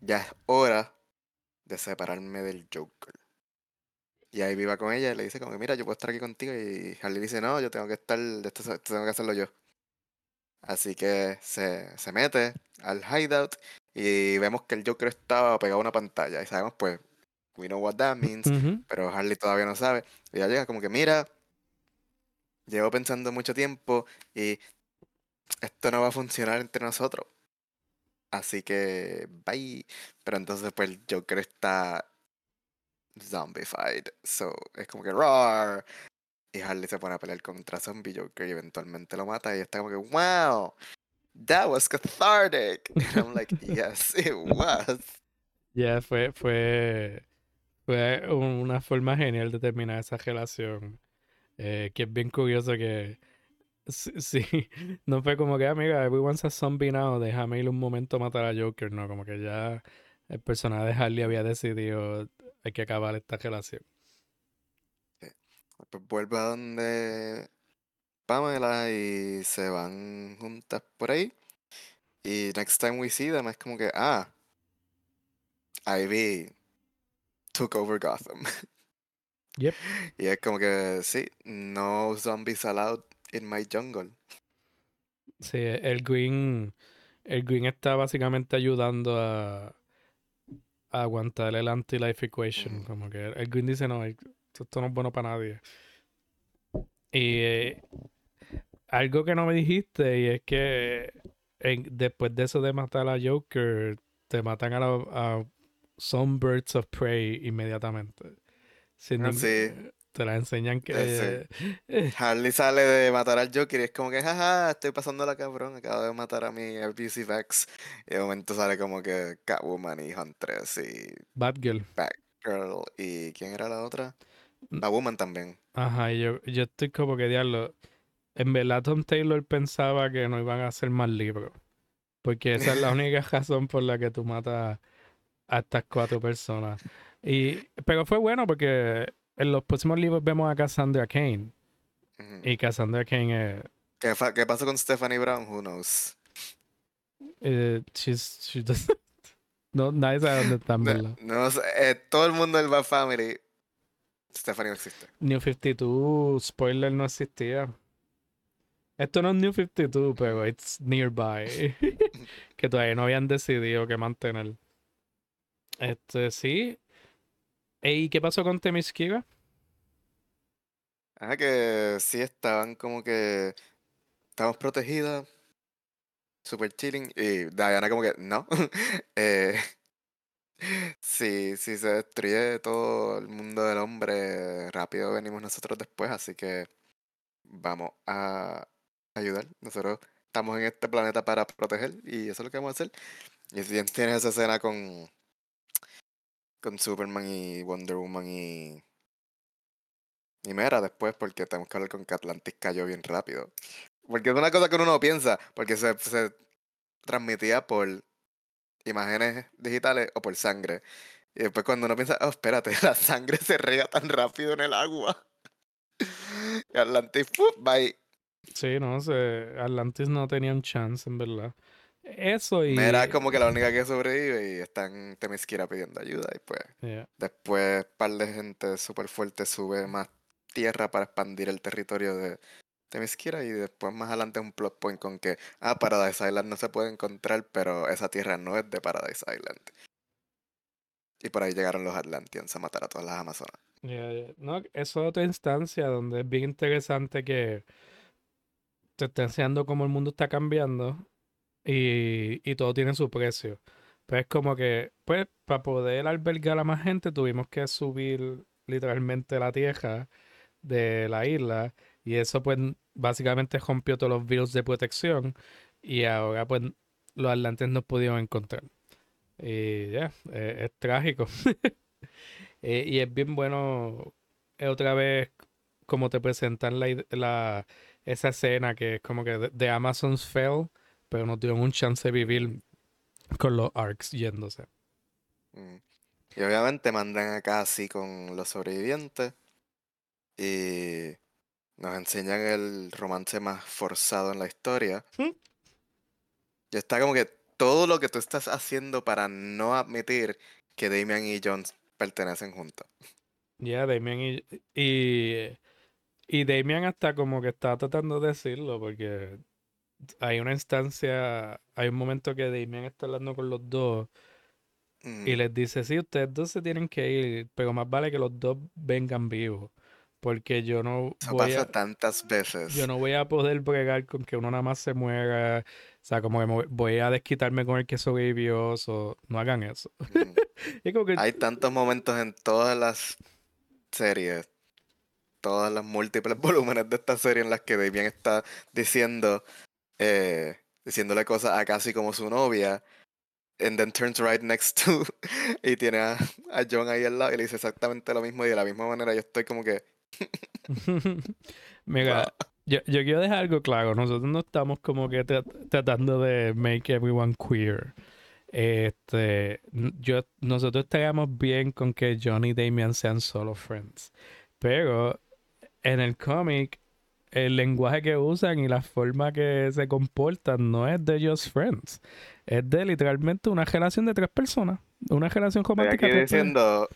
ya es hora de separarme del Joker. Y ahí viva con ella y le dice como, mira, yo puedo estar aquí contigo. Y Harley dice, no, yo tengo que estar, esto, tengo que hacerlo yo. Así que se, se mete al hideout y vemos que el Joker estaba pegado a una pantalla. Y sabemos, pues, we know what that means, pero Harley todavía no sabe. Y ya llega como que, mira, llevo pensando mucho tiempo y esto no va a funcionar entre nosotros. Así que, bye. Pero entonces, pues, el Joker está zombified. So, es como que, roar. Y Harley se pone a pelear contra Zombie Joker y eventualmente lo mata. Y está como que, wow, that was cathartic. And I'm like, yes, it was. Ya, fue, fue, fue una forma genial de terminar esa relación. Eh, que es bien curioso que sí, no fue como que, amiga, everyone's a zombie now, déjame ir un momento a matar a Joker, no, como que ya el personaje de Harley había decidido hay que acabar esta relación. Pues vuelve a donde Pamela y se van juntas por ahí. Y next time we see them es como que, ah, Ivy took over Gotham. Yep. Y es como que, sí, no zombies allowed in my jungle. Sí, el Green, el Green está básicamente ayudando a, a aguantar el anti-life equation. Como que el Green dice, no, esto no es bueno para nadie. Y eh, algo que no me dijiste, y es que después de eso de matar a Joker, te matan a, a some birds of prey inmediatamente. Sin ah, Te la enseñan que. Harley sale de matar al Joker y es como que, jaja, estoy pasando la cabrón, acabo de matar a mi abusive ex. Y de momento sale como que Catwoman y Huntress y. Batgirl. Batgirl. ¿Y quién era la otra? La Woman también. Ajá, y yo, yo estoy como que diablo. En verdad, Tom Taylor pensaba que no iban a hacer más libros. Porque esa es la única razón por la que tú matas a estas cuatro personas. Y, pero fue bueno porque en los próximos libros vemos a Cassandra Kane. Y Cassandra Kane es. ¿Qué, ¿Qué, pasó con Stephanie Brown? Who knows? Eh, she's, she no, nadie sabe dónde está, ¿verdad? No, eh, todo el mundo del Bad Family Stephanie no existe. New 52, spoiler, no existía. Esto no es New 52, pero it's nearby. que todavía no habían decidido qué mantener. Este, sí. ¿Y qué pasó con Temiskira? Ah, que sí estaban como que. Estamos protegidas. Super chilling. Y Diana como que, no. eh, Sí, si se destruye todo el mundo del hombre, rápido venimos nosotros después, así que vamos a ayudar. Nosotros estamos en este planeta para proteger y eso es lo que vamos a hacer. Y si tienes esa escena con, con Superman y Wonder Woman y, y Mera después, porque tenemos que hablar con que Atlantis cayó bien rápido. Porque es una cosa que uno no piensa, porque se, se transmitía por imágenes digitales o por sangre. Y después cuando uno piensa, oh, espérate, la sangre se riega tan rápido en el agua. y Atlantis, bye. Sí, no sé, Atlantis no tenía un chance, en verdad. Eso y... Era como que la única que sobrevive y están Temisquira pidiendo ayuda y pues... Después un par de gente súper fuerte sube más tierra para expandir el territorio de, Temisquira y después más adelante un plot point con que, ah, Paradise Island no se puede encontrar, pero esa tierra no es de Paradise Island. Y por ahí llegaron los Atlanteans a matar a todas las Amazonas. No, eso es otra instancia donde es bien interesante que te está enseñando cómo el mundo está cambiando y, y todo tiene su precio. Pues es como que, pues, para poder albergar a más gente tuvimos que subir literalmente la tierra de la isla y eso pues básicamente rompió todos los virus de protección y ahora pues los atlantes no pudieron encontrar. Y ya, es trágico. Eh, y es bien bueno eh, otra vez como te presentan la, la, esa escena que es como que de, Amazon's Fell, pero no tuvieron un chance de vivir con los arcs yéndose. Mm. Y obviamente mandan acá así con los sobrevivientes. Y nos enseñan el romance más forzado en la historia. ¿Mm? Y está como que todo lo que tú estás haciendo para no admitir que Damian y Jones pertenecen juntos. Ya, Damian y, y. Y Damian hasta como que está tratando de decirlo, porque hay una instancia, hay un momento que Damien está hablando con los dos y mm. les dice, sí, ustedes dos se tienen que ir, pero más vale que los dos vengan vivos. Porque yo no Eso voy pasa tantas veces. Yo no voy a poder bregar con que uno nada más se muera. O sea, como que voy a desquitarme con el que sobrevivió. O no hagan eso. Mm. Hay tantos momentos en todas las series, todas las múltiples volúmenes de esta serie en las que Damien está diciendo, eh, diciéndole cosas a casi como su novia and then turns right next to y tiene a, a, John ahí al lado y le dice exactamente lo mismo y de la misma manera yo estoy como que Mira, yo, yo, quiero dejar algo claro. Nosotros no estamos como que tratando de make everyone queer. Este, yo, nosotros estaríamos bien con que John y Damian sean solo friends. Pero en el cómic, el lenguaje que usan y la forma que se comportan no es de just friends. Es de literalmente una relación de tres personas. Una relación romántica. Estoy diciendo,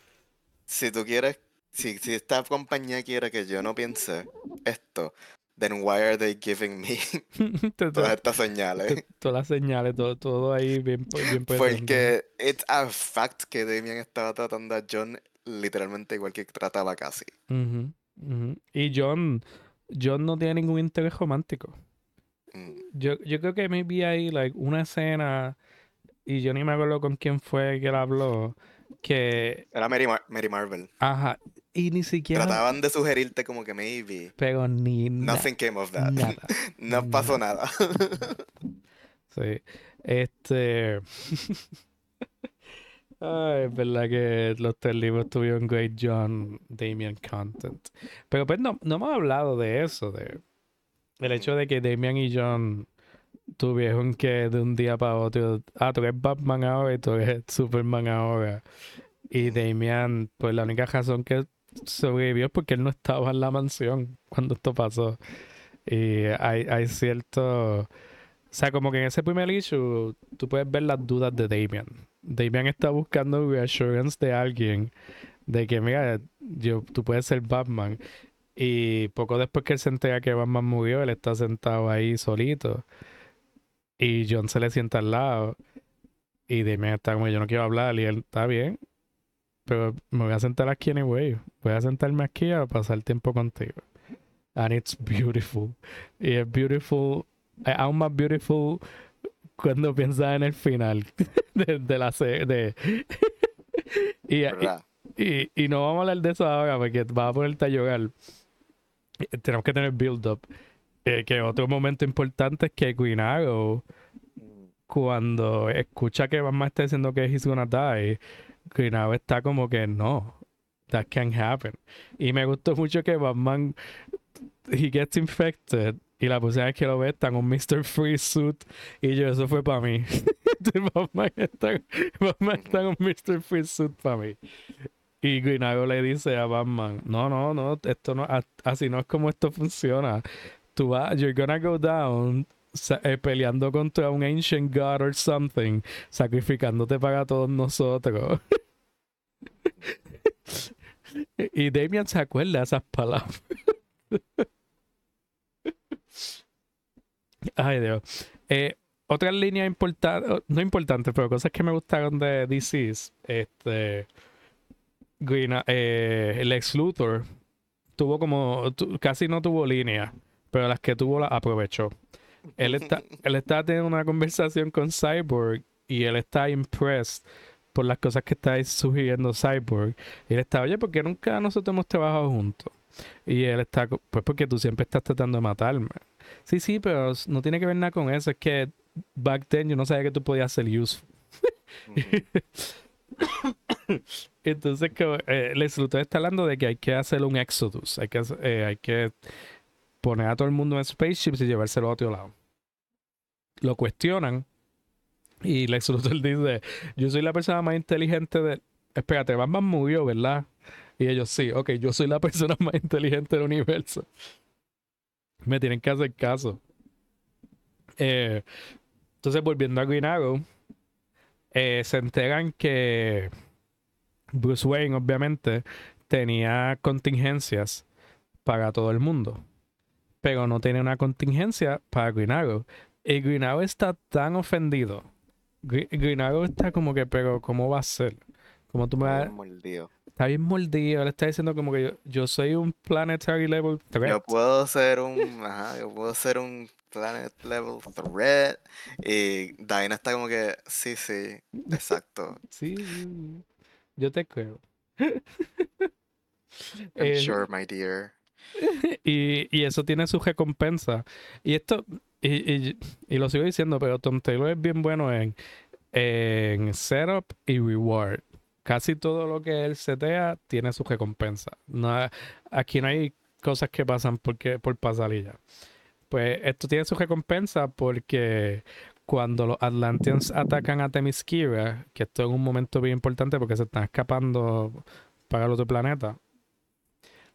si tú quieres si, si esta compañía quiere que yo no piense esto, then why are they giving me todas estas señales? Todas las señales, todo, todo ahí bien, bien Porque it's a fact que Damien estaba tratando a John literalmente igual que trataba Y John, John no tiene ningún interés romántico. Mm. Yo, yo creo que maybe hay like, una escena, y yo ni me acuerdo con quién fue que él habló, que... Era Mary, Mary Marvel. Ajá, y ni siquiera. Trataban de sugerirte como que maybe. Pero ni. Nothing came of that. Nada. no pasó nada. sí. Este. Es verdad que los tres libros tuvieron Great John, Damian Content. Pero pues no, no hemos hablado de eso, de el hecho de que Damian y John tuvieron que de un día para otro, ah, tú eres Batman ahora y tú eres Superman ahora. Y Damian, pues la única razón que sobrevivió porque él no estaba en la mansión cuando esto pasó. Y hay, hay cierto... O sea, como que en ese primer issue tú puedes ver las dudas de Damian. Damian está buscando reassurance de alguien de que, mira, yo, tú puedes ser Batman. Y poco después que él se entera que Batman murió, él está sentado ahí solito. Y John se le sienta al lado. Y Damian está como, yo no quiero hablar. Y él, está bien pero me voy a sentar aquí anyway. Voy a sentarme aquí a pasar tiempo contigo. And it's beautiful. Y es beautiful, aún más beautiful cuando piensas en el final de, la serie. De... y, y, y, no vamos a hablar de eso ahora porque va a ponerte a llorar. Tenemos que tener build up. Eh, que otro momento importante es que Guinago, cuando escucha que mamá está diciendo que he's gonna die, Greenhow está como que no, that can't happen. Y me gustó mucho que Batman, he gets infected. Y la próxima vez que lo ve está un Mr. Free suit. Y yo, eso fue para mí. Batman, está, Batman está un Mr. Free suit para mí. Y Greenago le dice a Batman, no, no, no, esto no, así no es como esto funciona. Tú vas, you're gonna go down eh, peleando contra un ancient god or something, sacrificándote para todos nosotros. y Damian se acuerda de esas palabras. Ay, Dios. Eh, otra línea importante, no importante, pero cosas que me gustaron de DC, este, Green, eh, el ex Luthor tuvo como, casi no tuvo línea, pero las que tuvo las aprovechó él está, él está teniendo una conversación con Cyborg y él está impressed por las cosas que está sugiriendo Cyborg. Y él está, oye, ¿por qué nunca nosotros hemos trabajado juntos? Y él está, pues porque tú siempre estás tratando de matarme. Sí, sí, pero no tiene que ver nada con eso. Es que back then yo no sabía que tú podías ser useful. Entonces, que, eh, Lex está hablando de que hay que hacer un exodus. Hay que, eh, hay que poner a todo el mundo en spaceships y llevárselo a otro lado. Lo cuestionan y Lex Luthor dice, yo soy la persona más inteligente de... Espérate, Batman murió, ¿verdad? Y ellos, sí, ok, yo soy la persona más inteligente del universo. Me tienen que hacer caso. Eh, entonces, volviendo a Green Arrow, eh, se enteran que Bruce Wayne, obviamente, tenía contingencias para todo el mundo pero no tiene una contingencia para Green Y Green Arrow está tan ofendido. Green Arrow está como que, pero ¿cómo va a ser? Como tú me vas... Está bien mordido. Él está diciendo como que yo, soy un planetary level threat. Yo puedo ser un... Ajá, yo puedo ser un planet level threat. Y Diana está como que, sí, sí, exacto. sí, yo te creo. I'm eh, sure, my dear. Y, y, eso tiene su recompensa. Y esto, y, y, lo sigo diciendo, pero Tom Taylor es bien bueno en, en setup y reward. Casi todo lo que él setea tiene su recompensa. Aquí no hay cosas que pasan porque, por pasarilla. Pues esto tiene su recompensa porque cuando los Atlanteans atacan a Themyscira, que esto es un momento bien importante porque se están escapando para el otro planeta,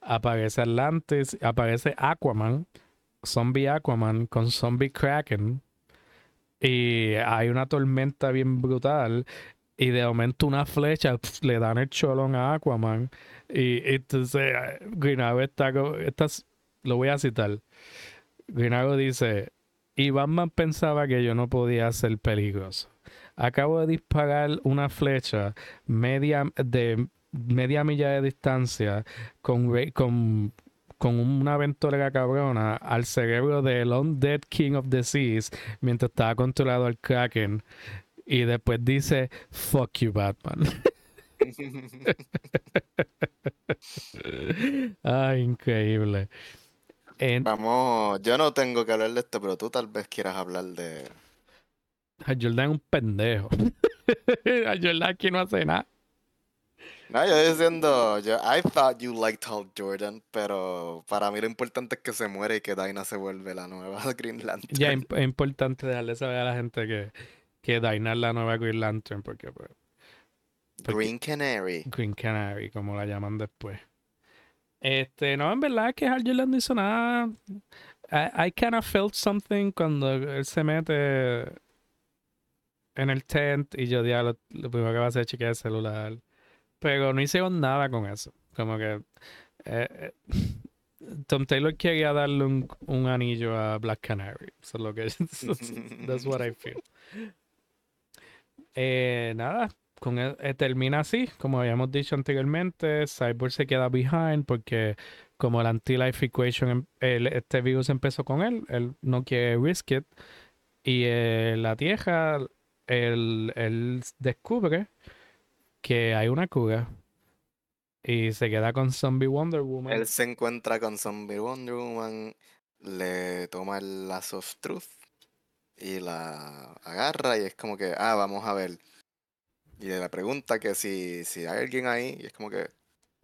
aparece Atlantis, aparece Aquaman, Zombie Aquaman con Zombie Kraken. Y hay una tormenta bien brutal. Y de momento una flecha le dan el cholón a Aquaman. Y, entonces Grinago está, está, lo voy a citar. Grinago dice, y Batman pensaba que yo no podía ser peligroso. Acabo de disparar una flecha media de media milla de distancia con, con, con una aventura cabrona al cerebro del Undead King of the Seas mientras estaba controlado al Kraken. Y después dice, fuck you, Batman. ah, increíble. Vamos, yo no tengo que hablar de esto, pero tú tal vez quieras hablar de. A Jordan es un pendejo. a Jordan aquí no hace nada. No, yo diciendo, yo, I thought you liked Hulk Jordan, pero para mí lo importante es que se muere y que Dinah se vuelve la nueva Green Lantern. Ya es importante dejarle saber a la gente que, que es la nueva Green Lantern, porque, pues, Green Canary. Green Canary, como la llaman después. Este, no, en verdad es que Hal Jordan no hizo nada. I, I kind of felt something cuando él se mete en el tent y yo diablo, lo primero que va a hacer es chequear el celular. Pero no hicieron nada con eso. Como que. Eh, eh, Tom Taylor quería darle un, un, anillo a Black Canary. Eso es lo que. That's what I feel. Eh, nada, e, termina así, como habíamos dicho anteriormente, Cyborg se queda behind porque como el anti-life equation, em, este virus empezó con él, él no quiere risk it, y la Tierra, él, él descubre que hay una cura y se queda con Zombie Wonder Woman. Él se encuentra con Zombie Wonder Woman, le toma el Lazo of Truth y la agarra y es como que, ah, vamos a ver. Y le pregunta que si, si hay alguien ahí y es como que,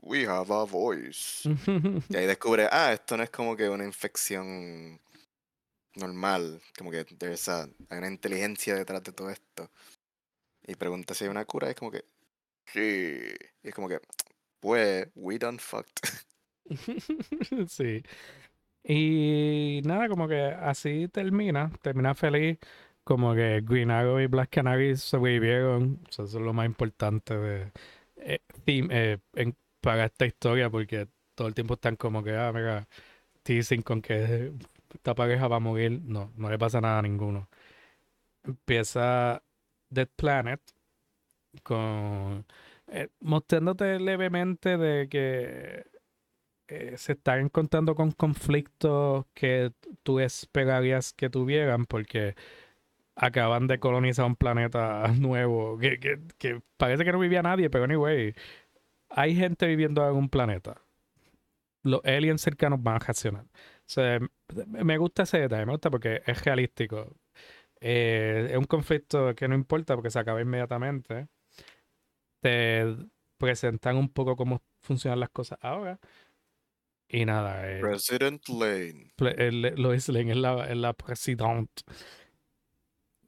we have a voice. y ahí descubre, ah, esto no es como que una infección normal, como que hay una inteligencia detrás de todo esto. Y pregunta si hay una cura y es como que, Sí. Y es como que, pues, we done fucked. sí. Y nada, como que así termina, termina feliz, como que Green Arrow y Black Canary sobrevivieron. eso es lo más importante de eh, eh, para esta historia, porque todo el tiempo están como que, ah, mira, teasing con que esta pareja va a morir. No, no le pasa nada a ninguno. Empieza Dead Planet, con eh, mostrándote levemente de que eh, se están encontrando con conflictos que tú esperarías que tuvieran porque acaban de colonizar un planeta nuevo que, que, parece que no vivía nadie, pero anyway, hay gente viviendo en un planeta. Los aliens cercanos van a reaccionar. me gusta ese detalle, me gusta porque es realístico. Eh, es un conflicto que no importa porque se acaba inmediatamente te presentan un poco cómo funcionan las cosas ahora. Y nada. Eh, President Lane. Lois Lane es la, es la presidente.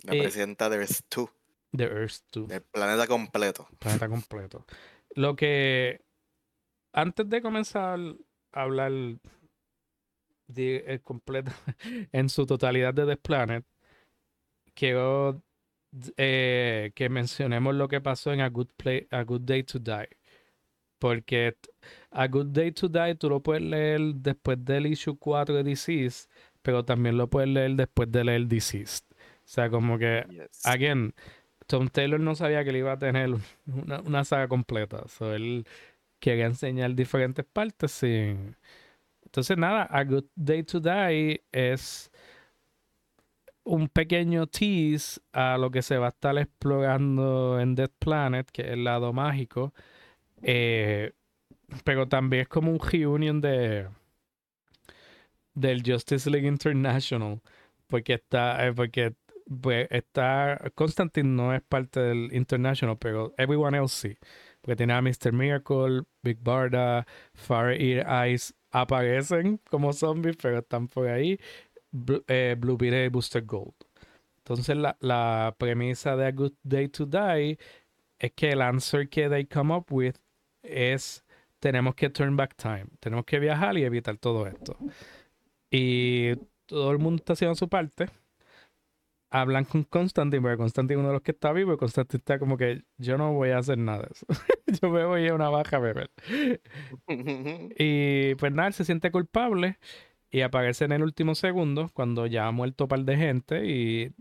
La eh, presidenta de Earth 2. De Earth 2. El planeta completo. Planeta completo. Lo que. Antes de comenzar a hablar de, eh, completo, en su totalidad de The Planet, quiero eh, que mencionemos lo que pasó en A Good, Play, A Good Day to Die. Porque A Good Day to Die tú lo puedes leer después del issue 4 de Disease, pero también lo puedes leer después de leer Disease sea, como que, again, Tom Taylor no sabía que él iba a tener una, saga completa. So, él quería enseñar diferentes partes sin... Entonces, nada, A Good Day to Die es un pequeño tease a lo que se va a estar explorando en Dead Planet, que es el lado mágico. Eh, pero también es como un reunion de del Justice League International. Porque está, eh, porque pues está Constantine no es parte del International, pero everyone else sí. Porque tiene a Mr. Miracle, Big Barda, Far Ear Eyes aparecen como zombies, pero están por ahí. Eh, Blue Beetle y Booster Gold. Entonces la, la, premisa de A Good Day to Die es que el answer que they come up with es tenemos que turn back time, tenemos que viajar y evitar todo esto. Y todo el mundo está haciendo su parte. Hablan con Constantine, porque Constantine es uno de los que está vivo y Constantine está como que yo no voy a hacer nada de eso. yo me voy a una baja a beber. y pues nada, él se siente culpable y aparece en el último segundo cuando ya ha muerto un par de gente y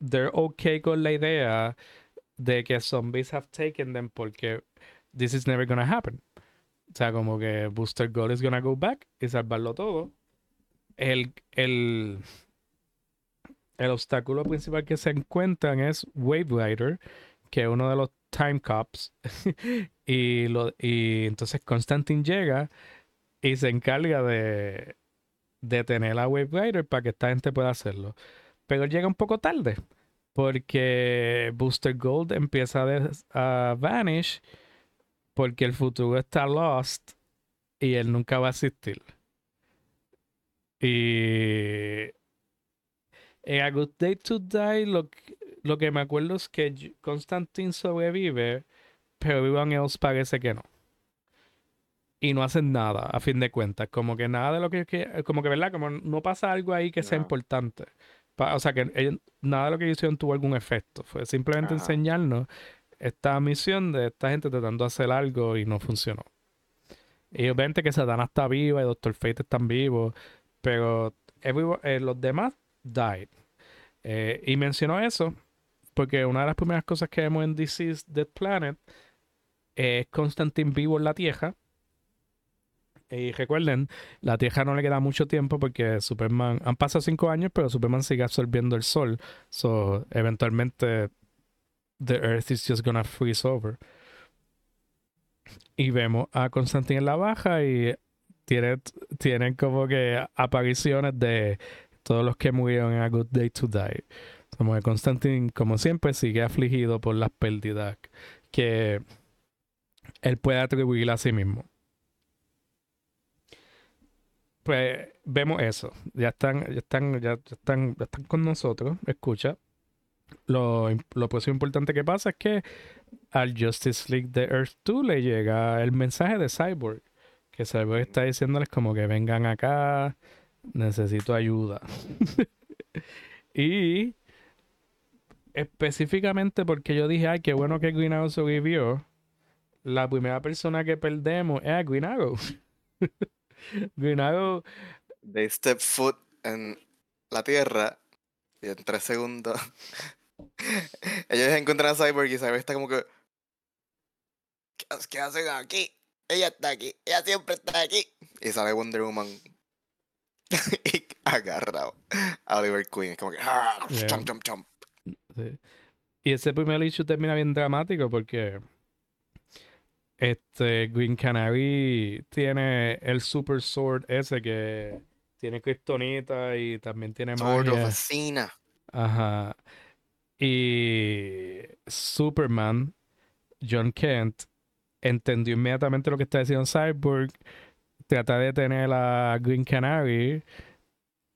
they're okay con la idea de que zombies have taken them porque this is never gonna happen. O sea, como que Booster Gold is gonna go back y salvarlo todo. El, el, el obstáculo principal que se encuentran es Wave Rider, que es uno de los Time Cops. y, lo, y entonces Constantine llega y se encarga de detener a Wave Rider para que esta gente pueda hacerlo. Pero llega un poco tarde porque Booster Gold empieza a, vanish porque el futuro está lost y él nunca va a existir. Y en A Good Day to Die lo, lo que me acuerdo es que Constantine sobrevive, pero everyone else parece que no y no hacen nada, a fin de cuentas. Como que nada de lo que, como que, ¿verdad? Como no pasa algo ahí que sea importante. o sea, que nada de lo que hicieron tuvo algún efecto. Fue simplemente enseñarnos esta misión de esta gente tratando de hacer algo y no funcionó. Y obviamente que Satana está viva y Doctor Fate están vivos, pero eh, los demás died. Eh, y mencionó eso porque una de las primeras cosas que vemos en This Dead Planet es Constantine vivo en la Tierra y recuerden, la Tierra no le queda mucho tiempo porque Superman, han pasado cinco años, pero Superman sigue absorbiendo el sol. So, eventualmente, the Earth is just gonna freeze over. Y vemos a Constantine en la baja y tiene, tienen como que apariciones de todos los que murieron en A Good Day to Die. Como que Constantine, como siempre, sigue afligido por las pérdidas que él puede atribuir a sí mismo pues vemos eso. Ya están, ya están, ya están, ya están con nosotros. Escucha. Lo, lo pues importante que pasa es que al Justice League de Earth 2 le llega el mensaje de Cyborg. Que Cyborg está diciéndoles como que vengan acá, necesito ayuda. y específicamente porque yo dije, ay, qué bueno que Green Arrow sobrevivió. La primera persona que perdemos es a Green Arrow. Green They step foot en la tierra y en tres segundos ellos encuentran a Cyborg y Cyborg está como que ¿Qué hacen aquí? Ella está aquí, ella siempre está aquí. Y sale Wonder Woman y agarrado a Oliver Queen. Es como que ¡ah! Y ese primer issue termina bien dramático porque este Green Canary tiene el Super Sword ese que tiene Kryptonita y también tiene magia. Ajá. Y Superman, John Kent, entendió inmediatamente lo que está diciendo Cyborg, trata de tener a Green Canary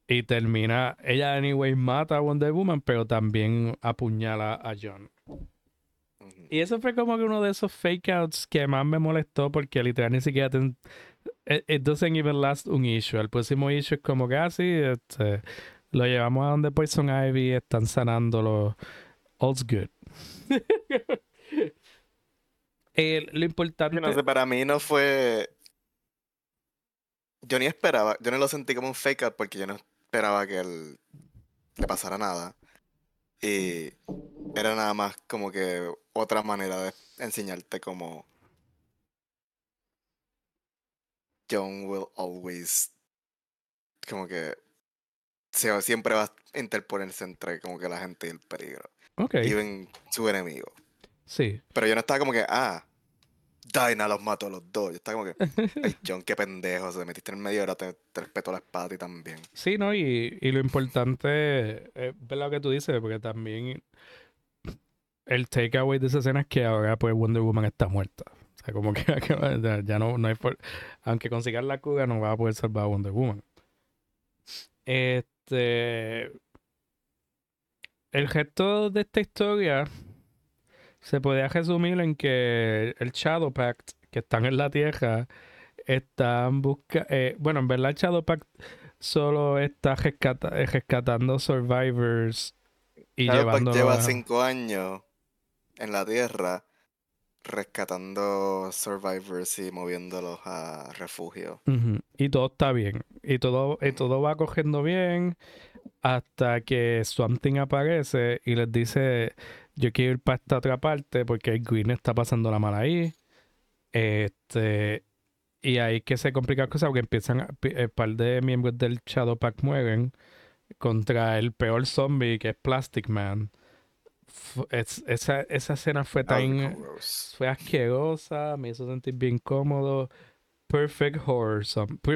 y termina, ella anyway mata a Wonder Woman, pero también apuñala a John. Y eso fue como que uno de esos fake outs que más me molestó porque literal ni siquiera it, doesn't even last un issue. El próximo issue es como así ah, este, lo llevamos a donde Poison Ivy están sanando los all's good. lo importante. no sé, para mí no fue. Yo ni esperaba, yo no lo sentí como un fake out porque yo no esperaba que él le pasara nada. Y era nada más como que otra manera de enseñarte como John will always como que siempre va a interponerse entre como que la gente y el peligro. Ok. Even su enemigo. Sí. Pero yo no estaba como que, ah, Dinah los mató a los dos. Yo estaba como que, ay, John, qué pendejo, se metiste en medio, ahora te, te respeto la espada y también. Sí, ¿no? Y, y lo importante es ver lo que tú dices, porque también el takeaway de esa escena es que ahora pues Wonder Woman está muerta. O sea, como que ya no, no hay por... Aunque consigas la cuga, no va a poder salvar a Wonder Woman. Este... El gesto de esta historia se podía resumir en que el Shadow Pact, que están en la Tierra, están buscando... Eh, bueno, en verdad el Shadow Pact solo está eh, rescatando survivors y Shadow Pact lleva cinco años en la Tierra rescatando survivors y moviéndolos a refugio. Y todo está bien. Y todo, todo va cogiendo bien hasta que Something aparece y les dice, yo quiero ir para esta otra parte porque el Green está pasando la mala ahí. Este, y ahí que se complica la cosa porque empiezan, el par de miembros del Shadow Pack mueren contra el peor zombie que es Plastic Man esa, esa escena fue tan. fue asquerosa, me hizo sentir bien cómodo. Perfect horror,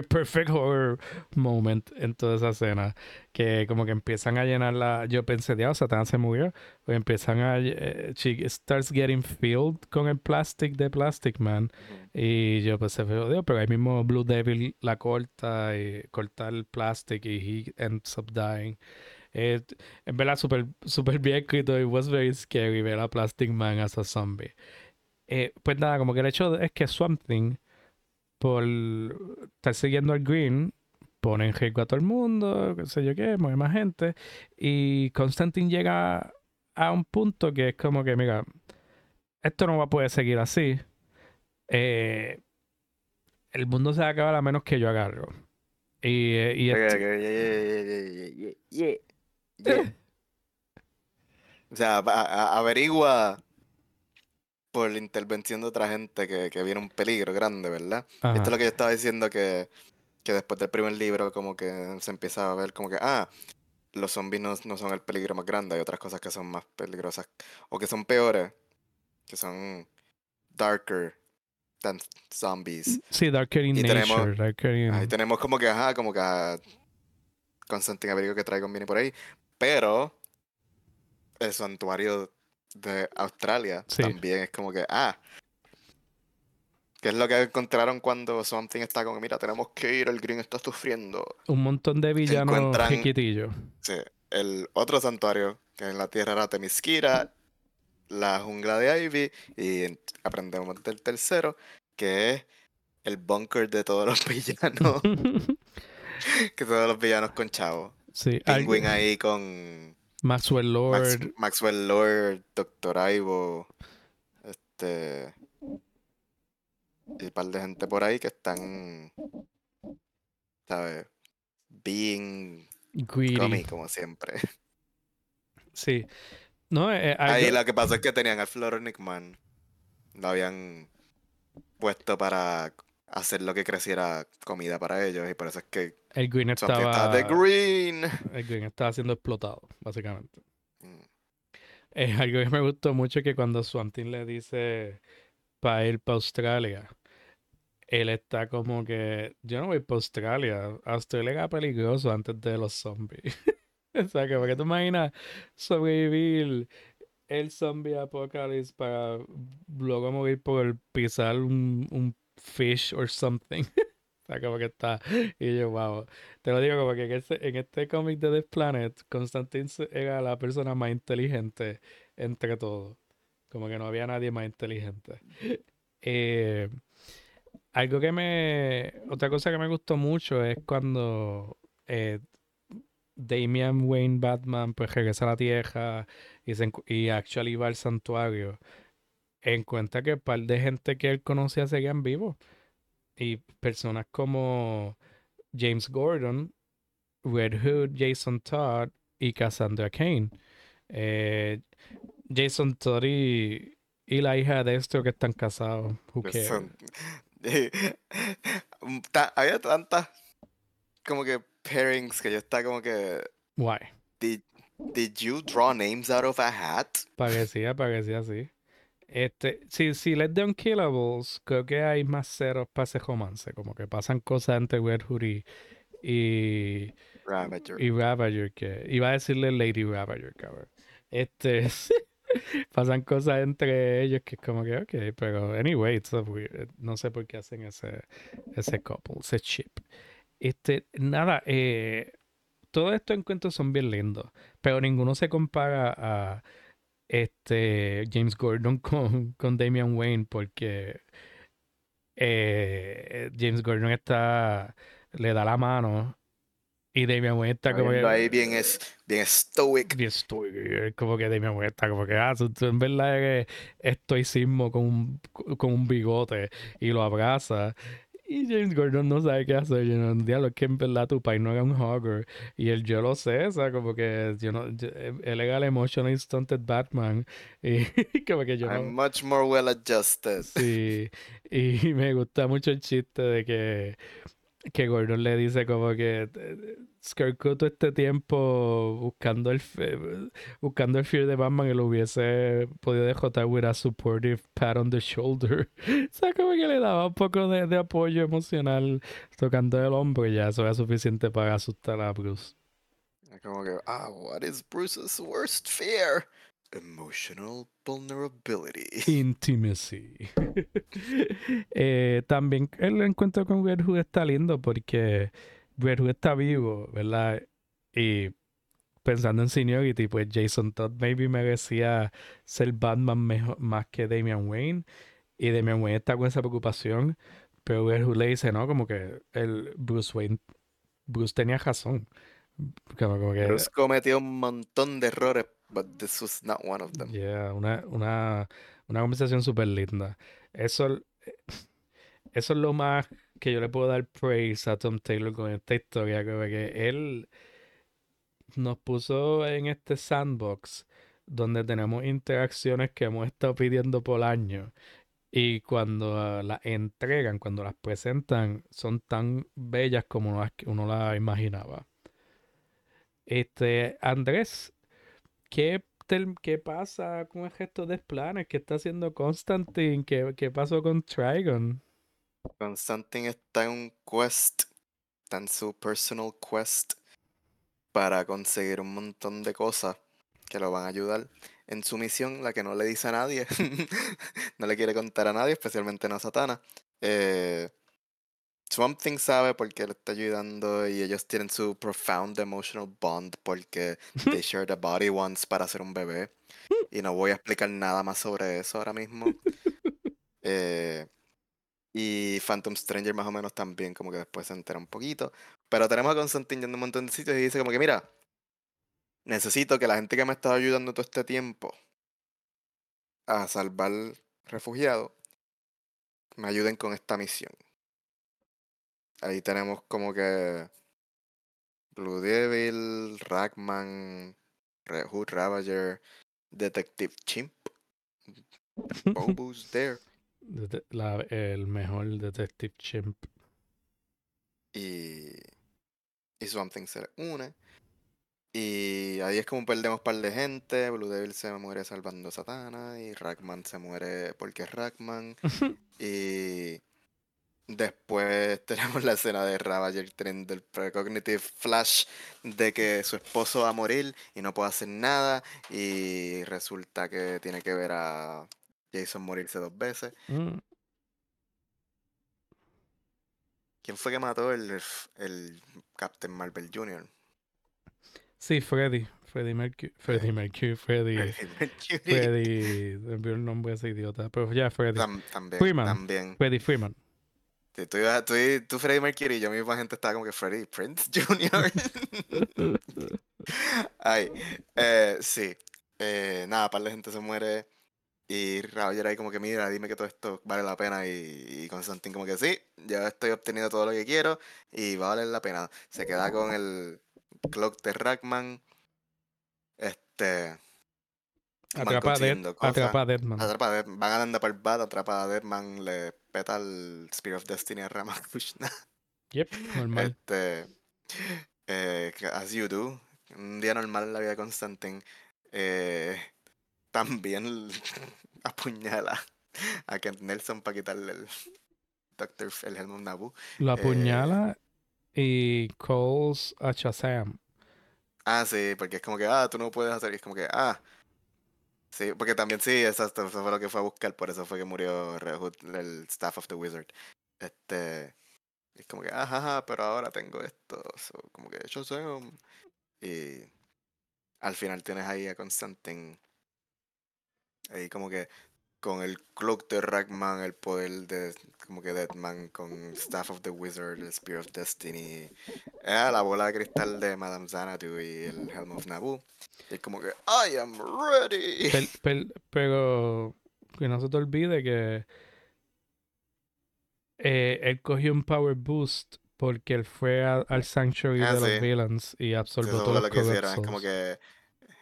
perfect horror moment en toda esa escena. Que como que empiezan a llenar la. Yo pensé, Dios, Satán se murió. Pues empiezan a. Eh, she starts getting filled con el plastic de Plastic Man. Y yo pensé, Dios, pero ahí mismo Blue Devil la corta y corta el plastic y he ends up dying. Eh, en verdad, súper super bien escrito. It was very scary ver a Plastic Man as a zombie. Eh, pues nada, como que el hecho es que Something, por estar siguiendo al Green, pone en riesgo a todo el mundo, qué sé yo qué, mueve más gente. Y Constantine llega a un punto que es como que, mira, esto no va a poder seguir así. Eh, el mundo se va a acabar a menos que yo agarro. Y, y o sea, averigua por la intervención de otra gente que, viene un peligro grande, ¿verdad? Esto es lo que yo estaba diciendo que, después del primer libro como que se empieza a ver como que, ah, los zombies no, son el peligro más grande, hay otras cosas que son más peligrosas o que son peores, que son darker than zombies. Sí, darker in nature. Tenemos, Ahí tenemos como que, ajá, como que a Constantine Averiguo que traigo viene por ahí. Pero el santuario de Australia también es como que, ah, ¿qué es lo que encontraron cuando Something está con, mira, tenemos que ir, el Green está sufriendo? Un montón de villanos chiquitillos. Sí, el otro santuario, que en la tierra era Temiskira, la jungla de Ivy, y aprendemos del tercero, que es el bunker de todos los villanos. que todos los villanos con Chavo. Sí. Penguin ahí con. Maxwell Lord. Maxwell Lord, Doctor Ivo. Este. Y un par de gente por ahí que están. ¿Sabes? Being. Greedy. como siempre. Sí. No, eh, Ahí lo que pasó es que tenían al Floronic Man. Lo habían puesto para hacer lo que creciera comida para ellos y por eso es que el Green estaba de Green. el Green estaba siendo explotado básicamente. Mm. es algo que me gustó mucho que cuando Swantin le dice para ir para Australia él está como que yo no voy para Australia Australia era peligroso antes de los zombies o sea que porque tú imaginas sobrevivir el zombie apocalypse para luego morir por pisar un, un fish or something. o sea, como que está. Y yo, wow. Te lo digo como que en este, en este cómic de The Planet, Constantine era la persona más inteligente entre todos. Como que no había nadie más inteligente. Eh, algo que me. Otra cosa que me gustó mucho es cuando eh, Damian Wayne Batman pues regresa a la Tierra y, se, y actually va al santuario en cuenta que un par de gente que él conocía seguían vivos. Y personas como James Gordon, Red Hood, Jason Todd y Cassandra Kane. Eh, Jason Todd y, la hija de esto que están casados. había tantas como que pairings que yo estaba como que. Why? Did, did you draw names out of a hat? Parecía, parecía así. Este, si, si les de Unkillables, creo que hay más ceros para ese romance. Como que pasan cosas entre Hood y, Ravager. Y Ravager, que iba a decirle Lady Ravager, cabrón. Este, pasan cosas entre ellos que es como que, ok, pero anyway, no sé por qué hacen ese, ese couple, ese chip. Este, nada, eh, todos estos encuentros son bien lindos, pero ninguno se compara a este James Gordon con, con Damian Wayne porque eh, James Gordon está le da la mano y Damian Wayne está como que ahí bien es bien stoic. Bien stoic como que Damian Wayne está como que ah tú, en verdad eres estoicismo con un, con un bigote y lo abraza y James Gordon no sabe qué hacer. You know, diablo, que en verdad tu pai no era un hogger. Y él, yo lo sé, o sea, como que yo no, él era el emotionally stunted Batman. Y como que yo I'm much more well adjusted. Sí. Y me gusta mucho el chiste de que que Gordon le dice como que Scarecrow todo este tiempo buscando el buscando el fear de Batman y lo hubiese podido dejar with a supportive pat on the shoulder. o sea, como que le daba un poco de, de apoyo emocional tocando el hombro y ya eso era suficiente para asustar a Bruce. Como que, ah, what is Bruce's worst fear? Emotional vulnerability. Intimacy. eh, también el encuentro con Red Hood está lindo porque Hood está vivo, ¿verdad? Y pensando en Seniority, pues Jason Todd maybe merecía ser Batman mejor, más que Damian Wayne. Y Damian Wayne está con esa preocupación. Pero Hood le dice, ¿no? Como que el Bruce Wayne, Bruce tenía razón. Como, que, Bruce cometió un montón de errores but this was not one of them. Yeah, una, una, una conversación súper linda. Eso, eso es lo más que yo le puedo dar praise a Tom Taylor con esta historia, que él nos puso en este sandbox donde tenemos interacciones que hemos estado pidiendo por años y cuando las entregan, cuando las presentan, son tan bellas como uno las imaginaba. Este, Andrés, ¿Qué, ¿Qué pasa con el gesto de planes? ¿Qué está haciendo Constantine? ¿Qué, qué pasó con Trigon? Constantine está en un quest, está en su personal quest para conseguir un montón de cosas que lo van a ayudar en su misión, la que no le dice a nadie, no le quiere contar a nadie, especialmente no a Satana. Eh, Swamp Thing sabe porque le está ayudando y ellos tienen su profound emotional bond porque they shared a body once para hacer un bebé. Y no voy a explicar nada más sobre eso ahora mismo. Eh, y Phantom Stranger más o menos también, como que después se entera un poquito. Pero tenemos a Constantine yendo un montón de sitios y dice como que, mira, necesito que la gente que me ha estado ayudando todo este tiempo a salvar refugiados me ayuden con esta misión. Ahí tenemos como que Blue Devil, Ragman, Hood Ravager, Detective Chimp. Bobo's there. El mejor Detective Chimp. Y, y Something se une. Y ahí es como perdemos un par de gente. Blue Devil se muere salvando a Satana. Y Ragman se muere porque es Ragman. y Después tenemos la escena de Ravager teniendo el precognitive flash de que su esposo va a morir y no puede hacer nada. Y resulta que tiene que ver a Jason morirse dos veces. Mm. ¿Quién fue que mató el, el Captain Marvel Jr.? Sí, Freddy. Freddy Mercury. Freddy Mercury. Freddy. Freddy. Me envió el nombre de ese idiota. Pero ya, Freddy. también, Freeman. También. Freddy Freeman. Sí, tú, tú, tú, Freddie Mercury y yo misma gente estaba como que Freddie Prince Jr. Ay, eh, sí. Eh, nada, par de gente se muere. Y Roger ahí como que mira, dime que todo esto vale la pena. Y, y Constantine como que sí, ya estoy obteniendo todo lo que quiero y va a valer la pena. Se queda con el clock de Rackman. Este. Atrapa, a Deadman. Atrapa Van andando por el bat, atrapa a Deadman, le peta el Spirit of Destiny a Ramakrishna. Yep, normal. Este, eh, as you do. Un día normal en la vida de Constantine. Eh, también apuñala a Kent Nelson para quitarle el Doctor el Helmut Nabu. Lo apuñala y calls a Shazam. Ah, sí, porque es como que, ah, tú no puedes hacer. Y es como que, ah. Sí, porque también sí, exacto, eso fue lo que fue a buscar, por eso fue que murió el staff of the wizard. Este. Es como que, ajá, pero ahora tengo esto. como que yo soy Y al final tienes ahí a Constantine. Ahí como que con el cloak de Ragman, el poder de como que Deadman, con Staff of the Wizard, el Spear of Destiny, eh, la bola de cristal de Madame Xanadu y el Helm of Naboo. Y es como que I am ready. pero que no se te olvide que eh, él cogió un power boost porque él fue al Sanctuary ah, de los villains y absorbió todo lo que hicieron. Es como que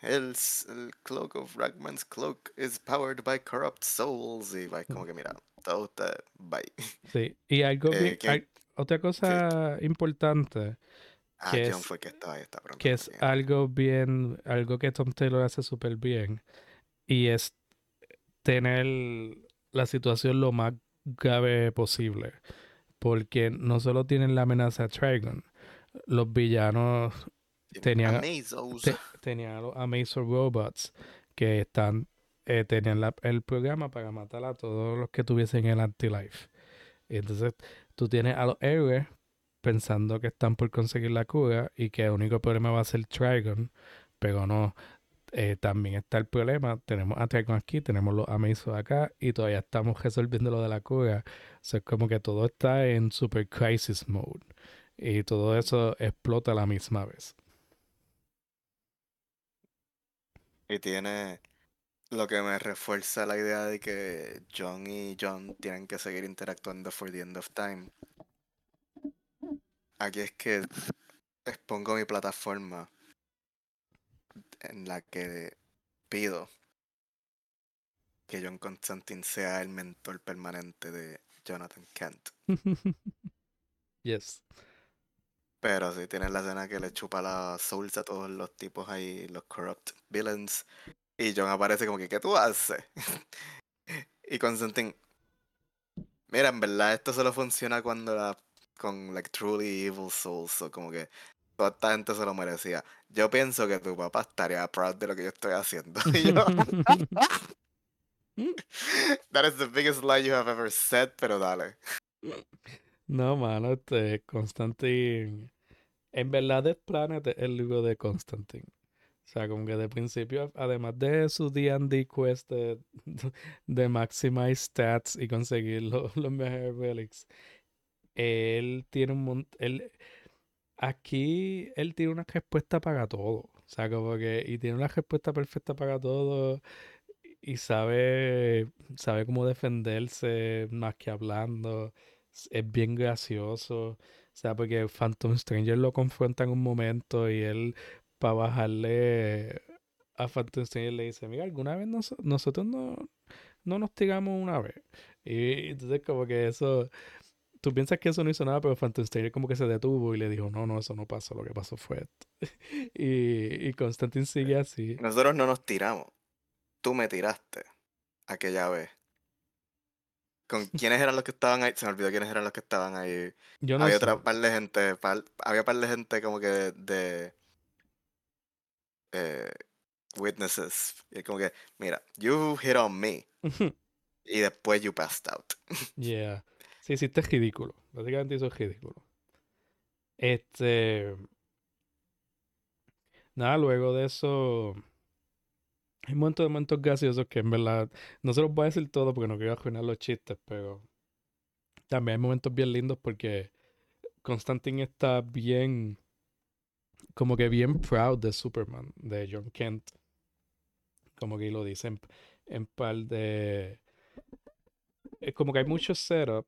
el, el, cloak of Ragman's cloak is powered by corrupt souls. Y va como que mira, todo está bye. Sí, y algo eh, otra cosa importante. Ah, que es, fue que estaba ahí, está Que es algo bien, algo que Tom Taylor hace súper bien. Y es tener la situación lo más grave posible. Porque no solo tienen la amenaza de Trigon, los villanos tenían, tenían los Amazon Robots que están eh, tenían el programa para matar a todos los que tuviesen el anti-life. Entonces tú tienes a los héroes pensando que están por conseguir la cura y que el único problema va a ser Trigon, pero no, eh, también está el problema. Tenemos a Trigon aquí, tenemos los Amazon acá y todavía estamos resolviendo lo de la cura. O sea, es como que todo está en super crisis mode y todo eso explota a la misma vez. Y tiene lo que me refuerza la idea de que John y John tienen que seguir interactuando for the end of time. Aquí es que expongo mi plataforma en la que pido que John Constantine sea el mentor permanente de Jonathan Kent. yes. Pero si tienes la escena que le chupa la souls a todos los tipos ahí, los corrupt villains. Y John aparece como que, ¿qué tú haces? y Constantine, mira, en verdad esto solo funciona cuando la, con like truly evil souls, o como que toda esta gente se lo merecía. Yo pienso que tu papá estaría proud de lo que yo estoy haciendo. That is the biggest lie you have ever said, pero dale. No, mano, este Constantine. En verdad, Death Planet es el libro de Constantine. O sea, como que de principio, además de su D&D quest de, de maximize stats y conseguir los, los mejores relics, él tiene un montón... Aquí él tiene una respuesta para todo. O sea, como que... Y tiene una respuesta perfecta para todo. Y sabe... Sabe cómo defenderse más que hablando es bien gracioso. O sea, porque Phantom Stranger lo confronta en un momento y él, para bajarle a Phantom Stranger, le dice: Mira, alguna vez nosotros no, no nos tiramos una vez. Y entonces, como que eso. Tú piensas que eso no hizo nada, pero Phantom Stranger como que se detuvo y le dijo: No, no, eso no pasó. Lo que pasó fue esto. y, y Constantine sigue así. Nosotros no nos tiramos. Tú me tiraste aquella vez. ¿Con quiénes eran los que estaban ahí? Se me olvidó quiénes eran los que estaban ahí. Yo no había otra par de gente, había par de gente como que de, eh, witnesses. Y como que, mira, you hit on me. y después you passed out. yeah. Sí, sí, esto es ridículo. Básicamente eso es ridículo. Este. Nada, luego de eso. Hay montón de momentos graciosos que en verdad no se los voy a decir todo porque no quiero arruinar los chistes, pero también hay momentos bien lindos porque Constantine está bien, como que bien proud de Superman, de John Kent. Como que lo dicen en par de... Es como que hay mucho setup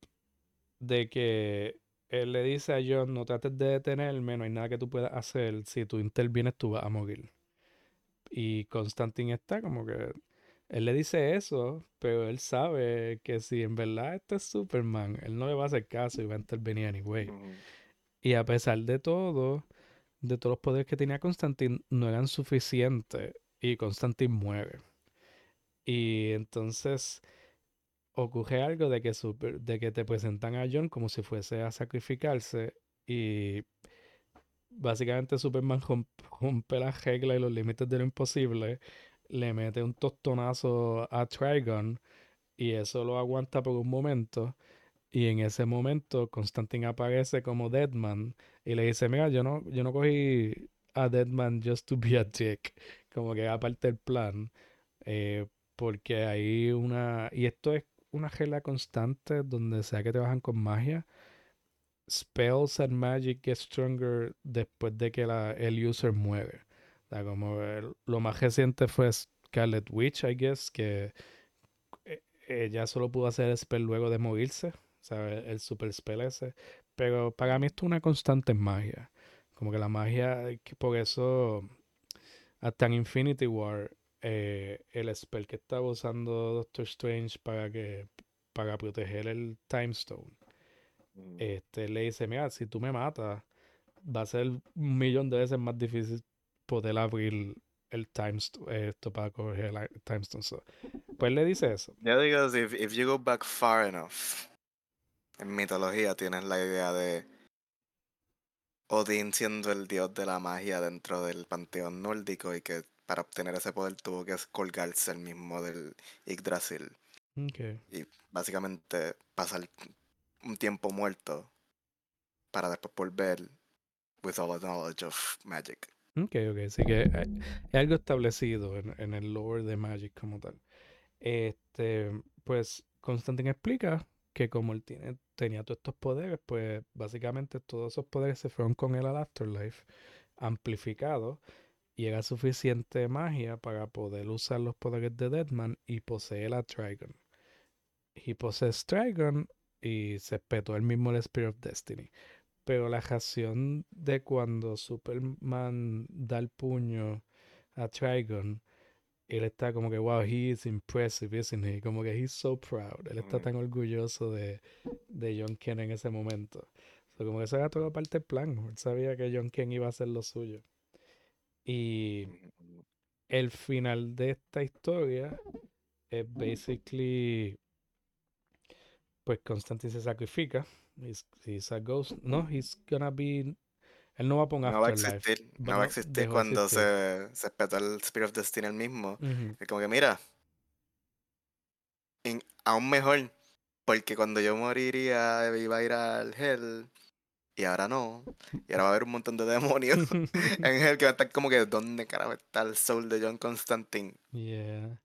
de que él le dice a John, no trates de detenerme, no hay nada que tú puedas hacer, si tú intervienes tú vas a morir. Y Constantine está como que Él le dice eso, pero él sabe que si en verdad este es Superman, él no le va a hacer caso y va a intervenir anyway. Y a pesar de todo, de todos los poderes que tenía Constantine, no eran suficientes y Constantine muere. Y entonces ocurre algo de que, super, de que te presentan a John como si fuese a sacrificarse y básicamente Superman rompe las reglas y los límites de lo imposible, le mete un tostonazo a Trigon y eso lo aguanta por un momento. Y en ese momento Constantine aparece como Deadman y le dice, mira, yo no, yo no cogí a Deadman just to be a dick. Como que aparte del plan. Eh, porque hay una... Y esto es una regla constante donde sea que trabajan con magia. Spells and magic get stronger después de que la, el user muere. como lo más reciente fue Scarlet Witch, I guess, que eh, ella solo pudo hacer el spell luego de morirse. O sea, el super spell ese. Pero para mí esto es una constante magia. Como que la magia, por eso, hasta en Infinity War, eh, el spell que estaba usando Doctor Strange para que para proteger el Time Stone. Mm. Este le dice, mira, si tú me matas, va a ser un millón de veces más difícil poder abrir el Time esto para coger el Time Stone. pues le dice eso. Ya digo, if, if you go back far enough, en mitología tienes la idea de Odín siendo el dios de la magia dentro del panteón nórdico y que para obtener ese poder tuvo que colgarse el mismo del Yggdrasil. Y básicamente pasar un tiempo muerto para después volver with all the knowledge of magic. Ok, ok, así que es algo establecido en, el lore de Magic como tal. Este, pues Constantine explica que como él tiene, tenía todos estos poderes, pues básicamente todos esos poderes se fueron con él al Afterlife, amplificados y era suficiente magia para poder usar los poderes de Deadman y poseer a Trigon. Y posee Trigon y se espetó el mismo el Spirit of Destiny. Pero la reacción de cuando Superman da el puño a Trigon, él está como que, wow, he is impressive, isn't he? Como que he's so proud. Él está tan orgulloso de, de John Ken en ese momento. como que eso era toda parte del plan. Él sabía que John Ken iba a hacer lo suyo. Y el final de esta historia es basically pues Constantine se sacrifica. He's, a ghost. No, he's gonna be. Él no va a poner No va a existir. No va a existir cuando se, se espeta el Spirit of Destiny el mismo. Es como que, mira. aún mejor. Porque cuando yo moriría iba a ir al Hell y ahora no. Y ahora va a haber un montón de demonios en el que va a estar como que, ¿dónde carajo está el soul de John Constantine? Yeah.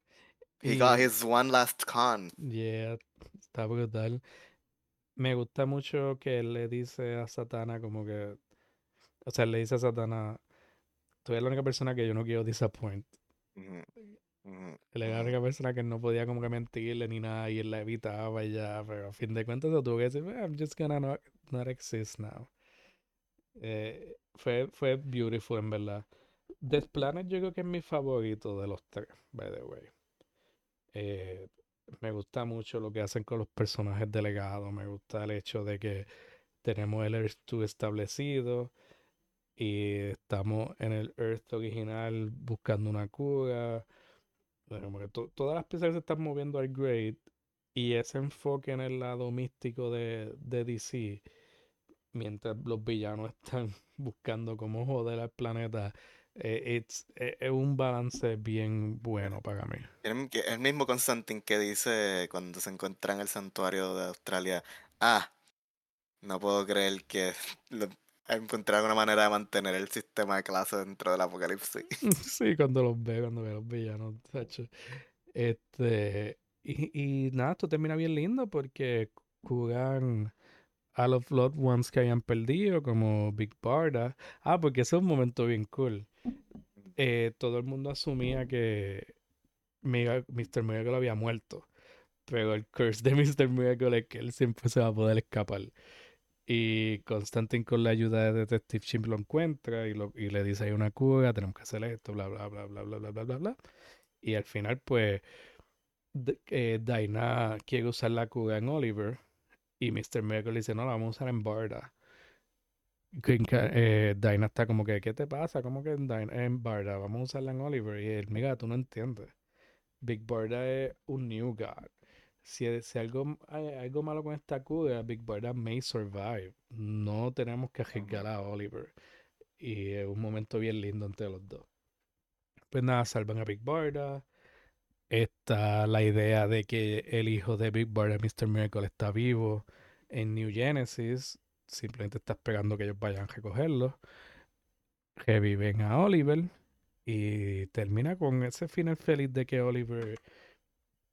He got his one last con. Yeah, está brutal. Me gusta mucho que él le dice a Satana como que, o sea, le dice a Satana, tú eres la única persona que yo no quiero disappoint. Él era la única persona que no podía como que mentirle ni nada y él la evitaba y ya, pero a fin de cuentas se tuvo que decir, I'm just gonna not, not exist now. Eh, fue, fue beautiful en verdad. Death Planet yo creo que es mi favorito de los tres, by the way. Eh, me gusta mucho lo que hacen con los personajes delegados. Me gusta el hecho de que tenemos el Earth 2 establecido y estamos en el Earth original buscando una cura todas las piezas se están moviendo al grade y ese enfoque en el lado místico de, DC, mientras los villanos están buscando cómo joder al planeta, eh, eh, es un balance bien bueno para mí. El, mismo Constantine que dice cuando se encuentra en el santuario de Australia, ah, no puedo creer que encontrar una manera de mantener el sistema de clase dentro del apocalipsis. Sí, cuando los ve, cuando ve a los villanos, Este, y, y, nada, esto termina bien lindo porque jugan a los loved ones que hayan perdido, como Big Barda. Ah, porque ese es un momento bien cool. Eh, todo el mundo asumía que Mr. Miracle había muerto. Pero el curse de Mr. Miracle es que él siempre se va a poder escapar. Y Constantine con la ayuda de Detective Chimp lo encuentra y, lo, y le dice hay una cura, tenemos que hacer esto, bla, bla, bla, bla, bla, bla, bla, bla, bla. Y al final, pues, eh, quiere usar la cura en Oliver y Mr. Miracle dice, no, la vamos a usar en Barda. Eh, Daina está como que, ¿qué te pasa? ¿Cómo que en, en Barda? Vamos a usarla en Oliver. Y él, mira, tú no entiendes. Big Barda es un new god. Si, si algo, hay algo malo con esta cura, Big Barda may survive. No tenemos que arriesgar a Oliver. Y es un momento bien lindo entre los dos. Pues nada, salvan a Big Barda. Está la idea de que el hijo de Big Barda, Mr. Miracle, está vivo en New Genesis. Simplemente está esperando que ellos vayan a recogerlo. Reviven a Oliver. Y termina con ese final feliz de que Oliver.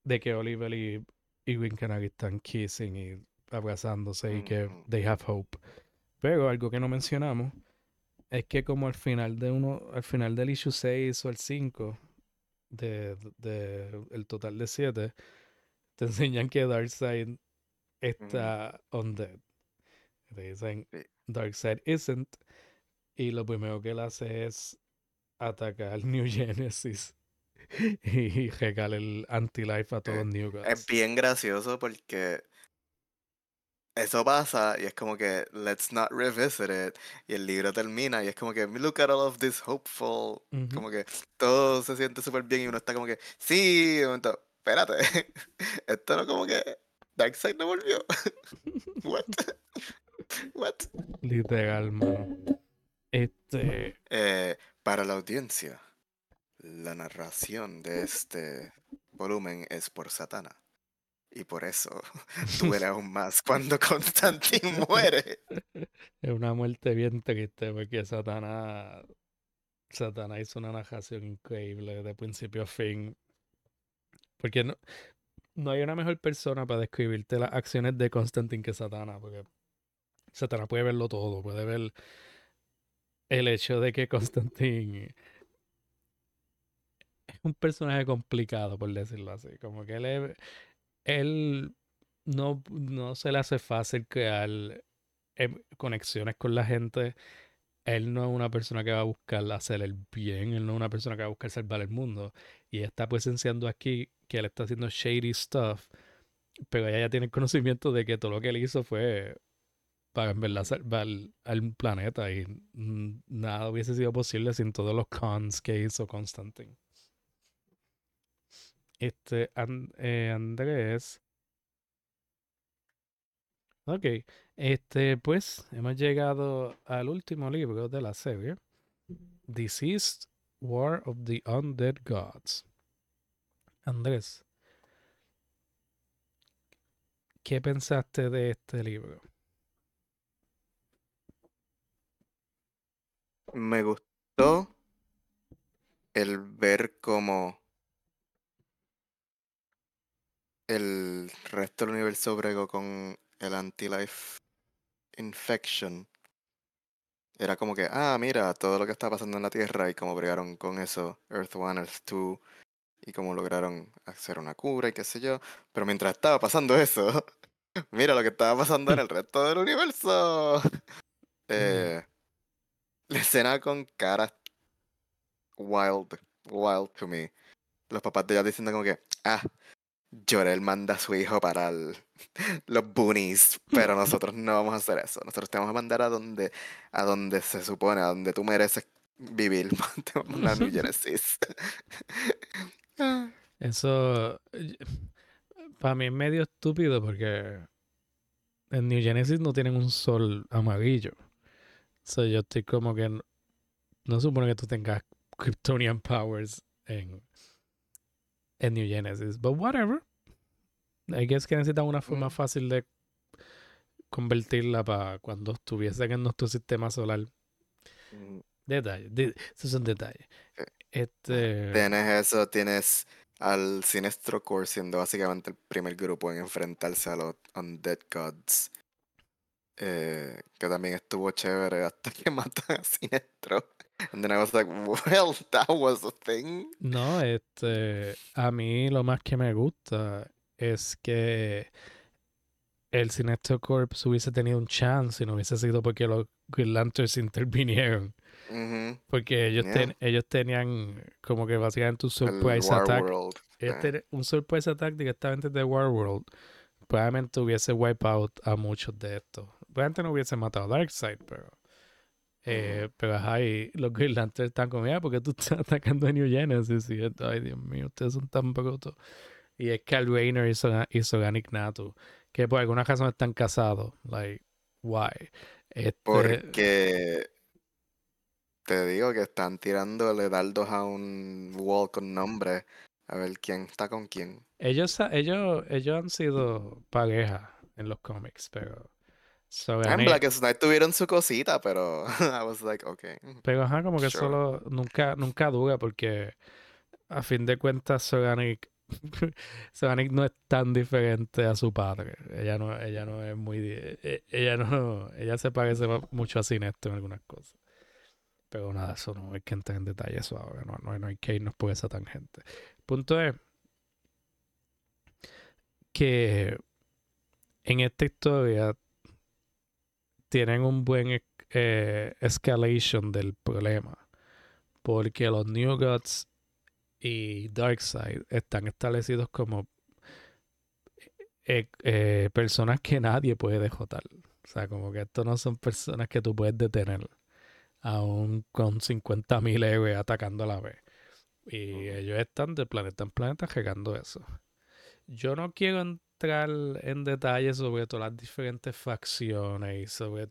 De que Oliver y, y están kissing y abrazándose y que they have hope. Pero algo que no mencionamos es que como al final de uno, al final del issue 6 o el 5 de, de el total de 7, te enseñan que Darkseid está on dead. Te dicen Darkseid isn't. Y lo primero que él hace es atacar New Genesis y regalar el anti-life a todos los New Gods. Es bien gracioso porque eso pasa y es como que let's not revisit it y el libro termina y es como que look at all of this hopeful como que todo se siente súper bien y uno está como que sí momento espérate esto no como que Darkseid no volvió what what literal man este eh, para la audiencia la narración de este volumen es por Satana y por eso duele aún más cuando Constantine muere. Es una muerte bien triste porque Satanás, Satanás hizo una narración increíble de principio a fin. Porque no, no hay una mejor persona para describirte las acciones de Constantine que Satanás. Porque Satanás puede verlo todo, puede ver el hecho de que Constantine es un personaje complicado, por decirlo así. Como que él es él no, no se le hace fácil crear em, conexiones con la gente. Él no es una persona que va a buscar hacer el bien, él no es una persona que va a buscar salvar el mundo. Y está presenciando aquí que él está haciendo shady stuff, pero ella ya tiene el conocimiento de que todo lo que él hizo fue para en al planeta y nada hubiese sido posible sin todos los cons que hizo Constantine. Este, eh, Andrés. Ok, este, pues hemos llegado al último libro de la serie, Deceased War of the Undead Gods. Andrés, ¿qué pensaste de este libro? Me gustó el ver cómo el resto del universo bregó con el anti-life infection. Era como que, ah, mira, todo lo que está pasando en la Tierra y cómo bregaron con eso Earth One, Earth 2 y cómo lograron hacer una cura y qué sé yo. Pero mientras estaba pasando eso, mira lo que estaba pasando en el resto del universo. Eh, la escena con caras wild, wild to me. Los papás de ella diciendo como que, ah, Jorel manda a su hijo para los boonies, pero nosotros no vamos a hacer eso. Nosotros te vamos a mandar a donde, a donde se supone, a donde tú mereces vivir. la New Genesis. eso para mí es medio estúpido porque en New Genesis no tienen un sol amarillo. So yo estoy como que no, no supone que tú tengas Kryptonian powers en en New Genesis. But whatever. I guess que necesitan una forma mm. fácil de convertirla para cuando estuviese en nuestro sistema solar. Mm. Detalle, esos son detalles. Este... Tienes eso, tienes al Sinestro Core siendo básicamente el primer grupo en enfrentarse a los Undead Gods. Eh, que también estuvo chévere hasta que matan a Sinestro. And then I was like, well, that was a thing. No, este, a mí lo más que me gusta es que el Sinestro Corps hubiese tenido un chance y no hubiese sido porque los Green Lanterns intervinieron. Porque ellos, ellos tenían como que básicamente un surprise attack. este, un surprise attack directamente de Warworld probablemente hubiese wipe out a muchos de estos. Probablemente no hubiese matado a Darkseid, pero. Eh, pero ahí los Green Lanterns están como, ya, porque tú estás atacando a New Genesis. Y ay, Dios mío, ustedes son tan brutos. Y es que Al Rayner hizo, hizo Natu, que por alguna razón están casados. Like, why? Este... Porque te digo que están tirándole dardos a un wall con nombre a ver quién está con quién. Ellos, ellos, ellos han sido pareja en los cómics, pero. En Black Knight tuvieron su cosita, pero I was like, okay. Pero ajá, como que solo nunca, nunca dura porque a fin de cuentas Soganic, Soganic no es tan diferente a su padre. Ella no, ella no es muy e, ella no, ella se parece mucho a Sinestro en algunas cosas. Pero nada, eso no hay que entrar en detalle eso ahora, no, no, no hay que irnos por esa tangente punto es que en esta historia tienen un buen eh, escalation del problema. Porque los New Gods y Darkseid están establecidos como eh, eh, personas que nadie puede dejotar. O sea, como que estos no son personas que tú puedes detener. Aún con 50.000 héroes atacando a la vez. Y ellos están de planeta en planeta regando eso. Yo no quiero entrar en detalle sobre todas las diferentes facciones y sobre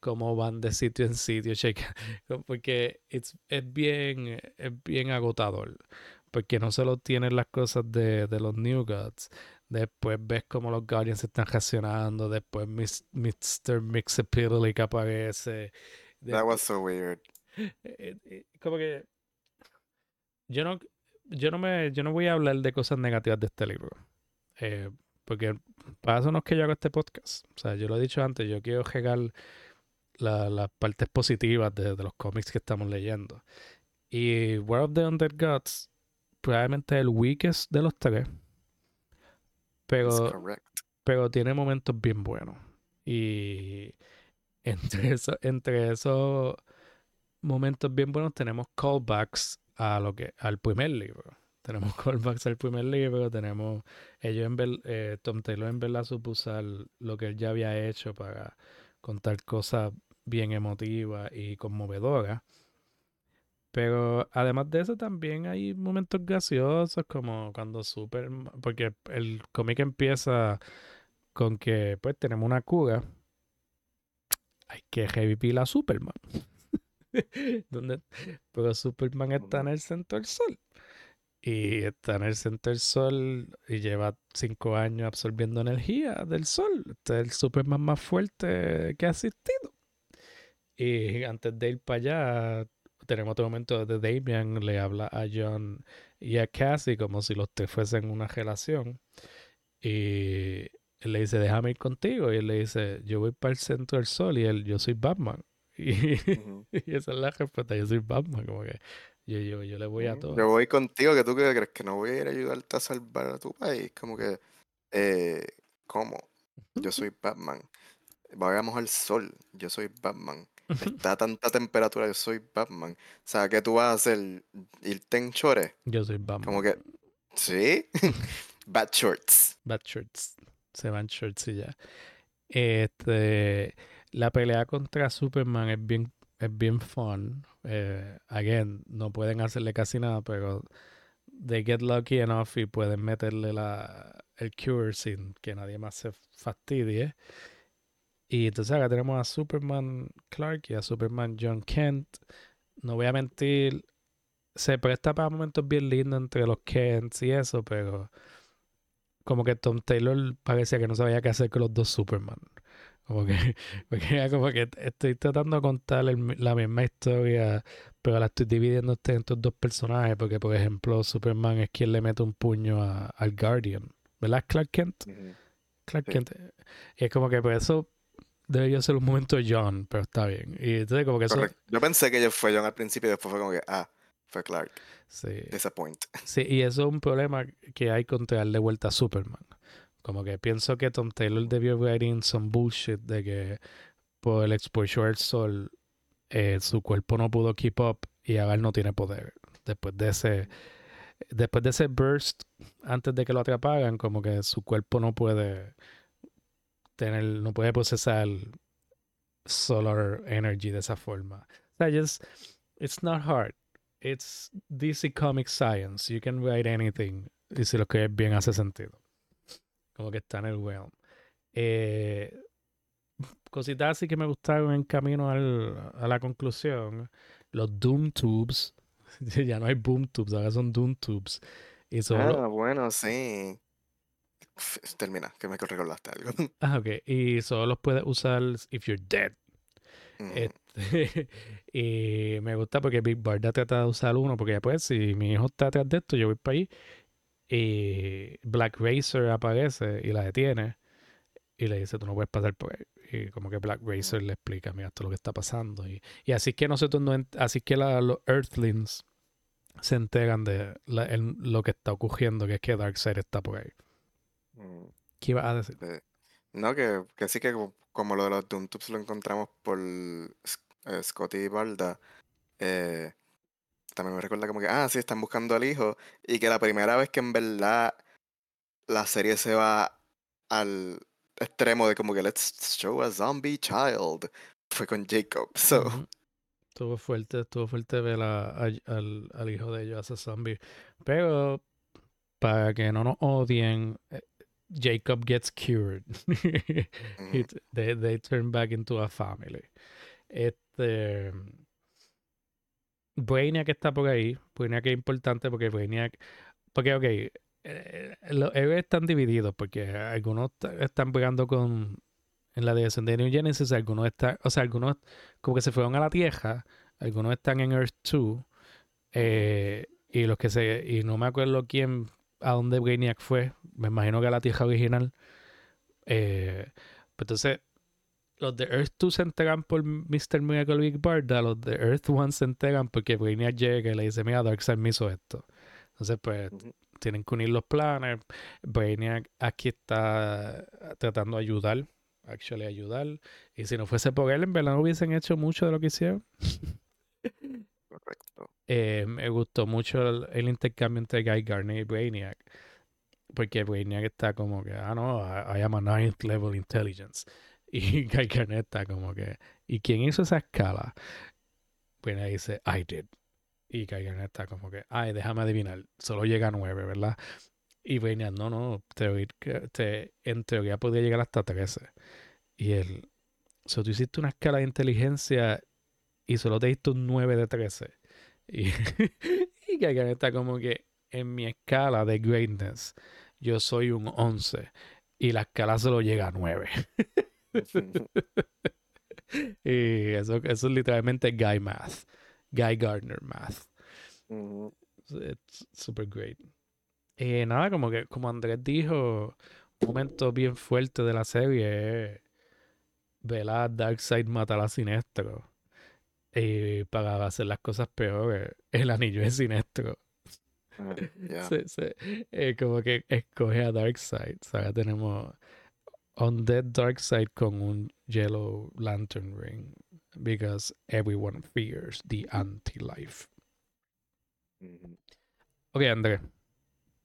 cómo van de sitio en sitio, porque es bien, es bien agotador. Porque no solo tienen las cosas de, los New Gods, después ves cómo los Guardians están reaccionando, después Mr. Mixapilly que aparece. That was so weird. Eh, eh, como que yo no, yo no me, yo no voy a hablar de cosas negativas de este libro. Eh, porque para eso no es que yo haga este podcast. O sea, yo lo he dicho antes, yo quiero regar las partes positivas de, los cómics que estamos leyendo. Y World of the Under Gods probablemente es el weakest de los tres. Pero, pero tiene momentos bien buenos. Y entre, eso, entre esos momentos bien buenos tenemos callbacks a lo que al primer libro. Tenemos callbacks al primer libro, tenemos ellos en eh, Tom Taylor en verdad supuso lo que él ya había hecho para contar cosas bien emotivas y conmovedoras. Pero además de eso también hay momentos graciosos como cuando Superman, porque el cómic empieza con que pues tenemos una cura, hay que revivir a Superman. donde, pero Superman está en el centro del sol. Y está en el centro del sol y lleva cinco años absorbiendo energía del sol. Este es el Superman más fuerte que ha existido. Y antes de ir para allá, tenemos otro momento de Damian le habla a John y a Cassie como si los tres fuesen una relación. Y él le dice, déjame ir contigo. Y él le dice, yo voy para el centro del sol. Y él, yo soy Batman. Y, esa es la respuesta. Yo soy Batman, como que yo, yo, yo le voy a todo. Yo voy contigo, que tú crees que no voy a ir a ayudarte a salvar a tu país. Como que, eh, ¿cómo? Yo soy Batman. Vayamos al sol, yo soy Batman. Está a tanta temperatura, yo soy Batman. O sea, ¿qué tú vas a hacer? ¿Irte en chores? Yo soy Batman. Como que, ¿sí? Bat shorts. Bat shorts. Se van shorts y ya. Este la pelea contra Superman es bien, es bien fun. Eh, again, no pueden hacerle casi nada, pero they get lucky enough y pueden meterle la, el cure sin que nadie más se fastidie. Y entonces acá tenemos a Superman Clark y a Superman John Kent. No voy a mentir, se presta para momentos bien lindos entre los Kents y eso, pero como que Tom Taylor parecía que no sabía qué hacer con los dos Superman. Como que, porque como que estoy tratando de contar la misma historia, pero la estoy dividiendo entre estos dos personajes, porque por ejemplo Superman es quien le mete un puño al Guardian, ¿verdad? Clark Kent. Clark Kent. Y es como que por eso debería ser un momento John, pero está bien. Y entonces como que eso... Yo pensé que fue John al principio y después fue como que, ah, fue Clark. Sí. Disappoint. Sí, y eso es un problema que hay con traerle vuelta a Superman. Como que pienso que Tom Taylor debió writing some bullshit de que por el exposure al sol eh, su cuerpo no pudo keep up y ahora no tiene poder. Después de ese después de ese burst, antes de que lo atrapagan, como que su cuerpo no puede tener, no puede procesar solar energy de esa forma. O sea, it's not hard. It's DC Comic Science. You can write anything. Y si lo que bien hace sentido. Como que está en el realm. Eh, cositas así que me gustaron en camino al, a la conclusión. Los Doom Tubes. ya no hay Boom Tubes, ahora son Doom Tubes. Y ah, bueno, sí. Termina, que me recordaste algo. Ah, ok. Y solo los puedes usar if you're dead. Este, y me gusta porque Big Barda trata de usar uno, porque después, si mi hijo está atrás de esto, yo voy para ahí. Y Black Racer aparece y la detiene. Y le dice, tú no puedes pasar por ahí. Y como que Black Racer le explica, mira, esto es lo que está pasando. Y, y así que nosotros no, así que los Earthlings se enteran de lo que está ocurriendo, que es que Darkseid está por ahí. Mm. ¿Qué iba a decir? No, que, que sí que como lo de los Tubes lo encontramos por eh, Scotty Balda, eh, también me recuerda como que, ah, sí, están buscando al hijo. Y que la primera vez que en verdad la serie se va al extremo de como que let's show a zombie child fue con Jacob. So. Estuvo fuerte, estuvo fuerte ver al, al, hijo de ellos, a zombie. Pero para que no nos odien, eh, Jacob gets cured. they, they turn back into a family. Este. Brainiac está por ahí. Brainiac es importante porque Brainiac. Porque, ok, eh, los héroes están divididos porque algunos están pegando con. En la dirección de New Genesis, algunos están. O sea, algunos como que se fueron a la Tierra. Algunos están en Earth 2. Eh, y los que se. Y no me acuerdo quién a dónde Brainiac fue. Me imagino que a la Tierra original. Eh, pues entonces, los de Earth 2 se entregan por Mr. Miracle Big Barda, los de Earth 1 se entregan porque Brainiac llega y le dice, mira, Darkseid me hizo esto. Entonces, pues, tienen que unir los planes. Brainiac aquí está tratando de ayudar, actually ayudar. Y si no fuese por él, en verdad no hubiesen hecho mucho de lo que hicieron. Correcto. Eh, me gustó mucho el, intercambio entre Guy Garner y Brainiac. Porque Brainiac está como que, ah, no, I, am a ninth level intelligence. Y Guy como que, ¿y quién hizo esa escala? Brainiac dice, I did. Y Guy como que, ay, déjame adivinar, solo llega a nueve, ¿verdad? Y Brainiac, no, no, te, te, en teoría podría llegar hasta 13. Y él, so, tú hiciste una escala de inteligencia y solo te diste un 9 de 13. Y, y está como que en mi escala de greatness, yo soy un 11 y la escala solo llega a 9. y eso, eso es literalmente Guy Math, Guy Gardner Math. Es super great. Y nada, como que como Andrés dijo, un momento bien fuerte de la serie es ver a Darkseid matar a Sinestro. Y para hacer las cosas peores, el anillo es sinestro. Ah, como que escoge a Darkseid. Ahora tenemos Undead Darkseid con un Yellow Lantern Ring. Because everyone fears the anti-life. Ok, André.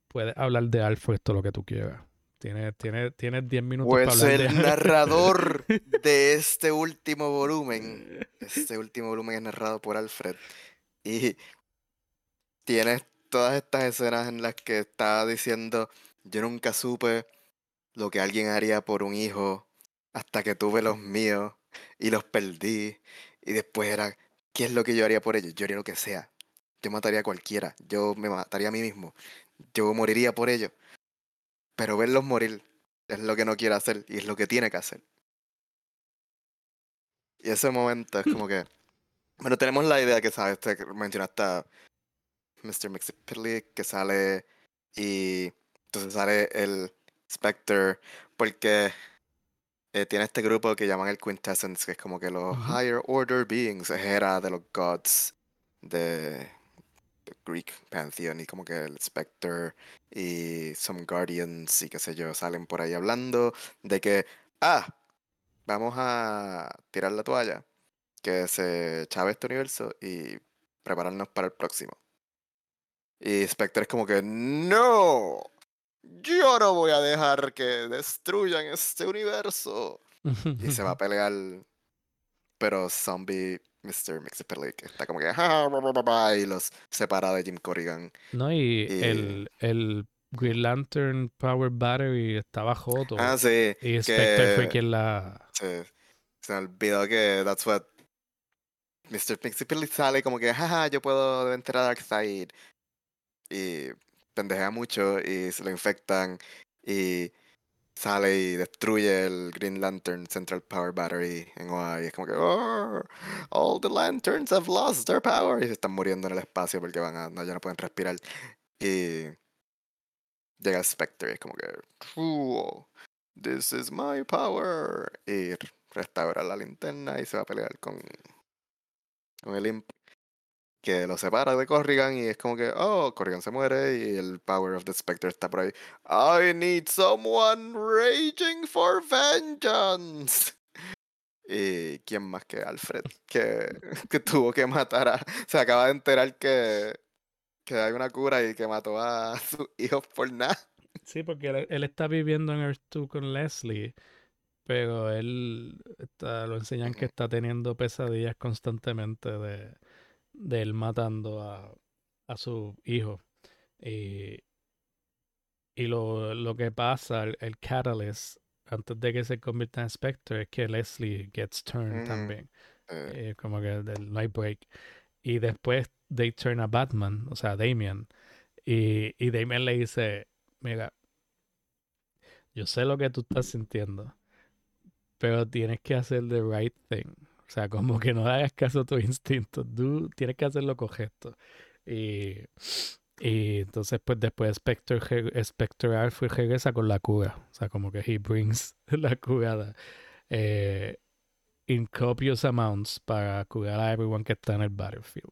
Puedes hablar de Alfred todo lo que tú quieras. Tienes 10 tiene, minutos pues para hablar el narrador de este último volumen. Este último volumen es narrado por Alfred. Y tienes todas estas escenas en las que está diciendo, yo nunca supe lo que alguien haría por un hijo hasta que tuve los míos y los perdí. Y después era, ¿qué es lo que yo haría por ellos? Yo haría lo que sea. Yo mataría a cualquiera. Yo me mataría a mí mismo. Yo moriría por ellos. Pero verlos morir es lo que no quiere hacer y es lo que tiene que hacer. Y ese momento es como que. Bueno, tenemos la idea que sabes, te mencionaste a Mr. Mixipilly que sale y entonces sale el Spectre porque eh, tiene este grupo que llaman el Quintessence, que es como que los higher order beings, era de los gods de Greek Pantheon y como que el Spectre y some Guardians y qué sé yo salen por ahí hablando de que, ah, vamos a tirar la toalla, que se chave este universo y prepararnos para el próximo. Y Spectre es como que, no, yo no voy a dejar que destruyan este universo. y se va a pelear, pero zombie Mr. que está como que, y los separa de Jim Corrigan. No, y, El, el Green Lantern Power Battery estaba joto. Ah, sí. Y Spectre fue quien la... Sí. Se me olvidó que that's what Mr. Pixie sale como que, jaja, yo puedo entrar a Darkseid. Y pendejea mucho y se lo infectan y sale y destruye el Green Lantern Central Power Battery en OA y es como que oh, all the lanterns have lost their power y se están muriendo en el espacio porque van a, no, ya no pueden respirar. Y llega Spectre y es como que True, this is my power y restaura la linterna y se va a pelear con con el Imp que lo separa de Corrigan y es como que, oh, Corrigan se muere y el Power of the Spectre está por ahí. I need someone raging for vengeance. Y quién más que Alfred, que, que tuvo que matar a... Se acaba de enterar que, que hay una cura y que mató a sus hijos por nada. Sí, porque él, está viviendo en Earth 2 con Leslie, pero él está, lo enseñan que está teniendo pesadillas constantemente de de él matando a, a su hijo. Y, y lo, lo, que pasa, el, catalyst, antes de que se convierta en Spectre, es que Leslie gets turned también. Eh. como que del Nightbreak. Y después they turn a Batman, o sea, Damian. Y, y Damian le dice, mira, yo sé lo que tú estás sintiendo, pero tienes que hacer the right thing. O sea, como que no hagas caso a tu instinto. Tú tienes que hacer lo correcto. Y, y entonces, pues después Spectre, Spectre Alfred regresa con la cura. O sea, como que he brings la curada. Eh, in copious amounts para curar a everyone que está en el battlefield.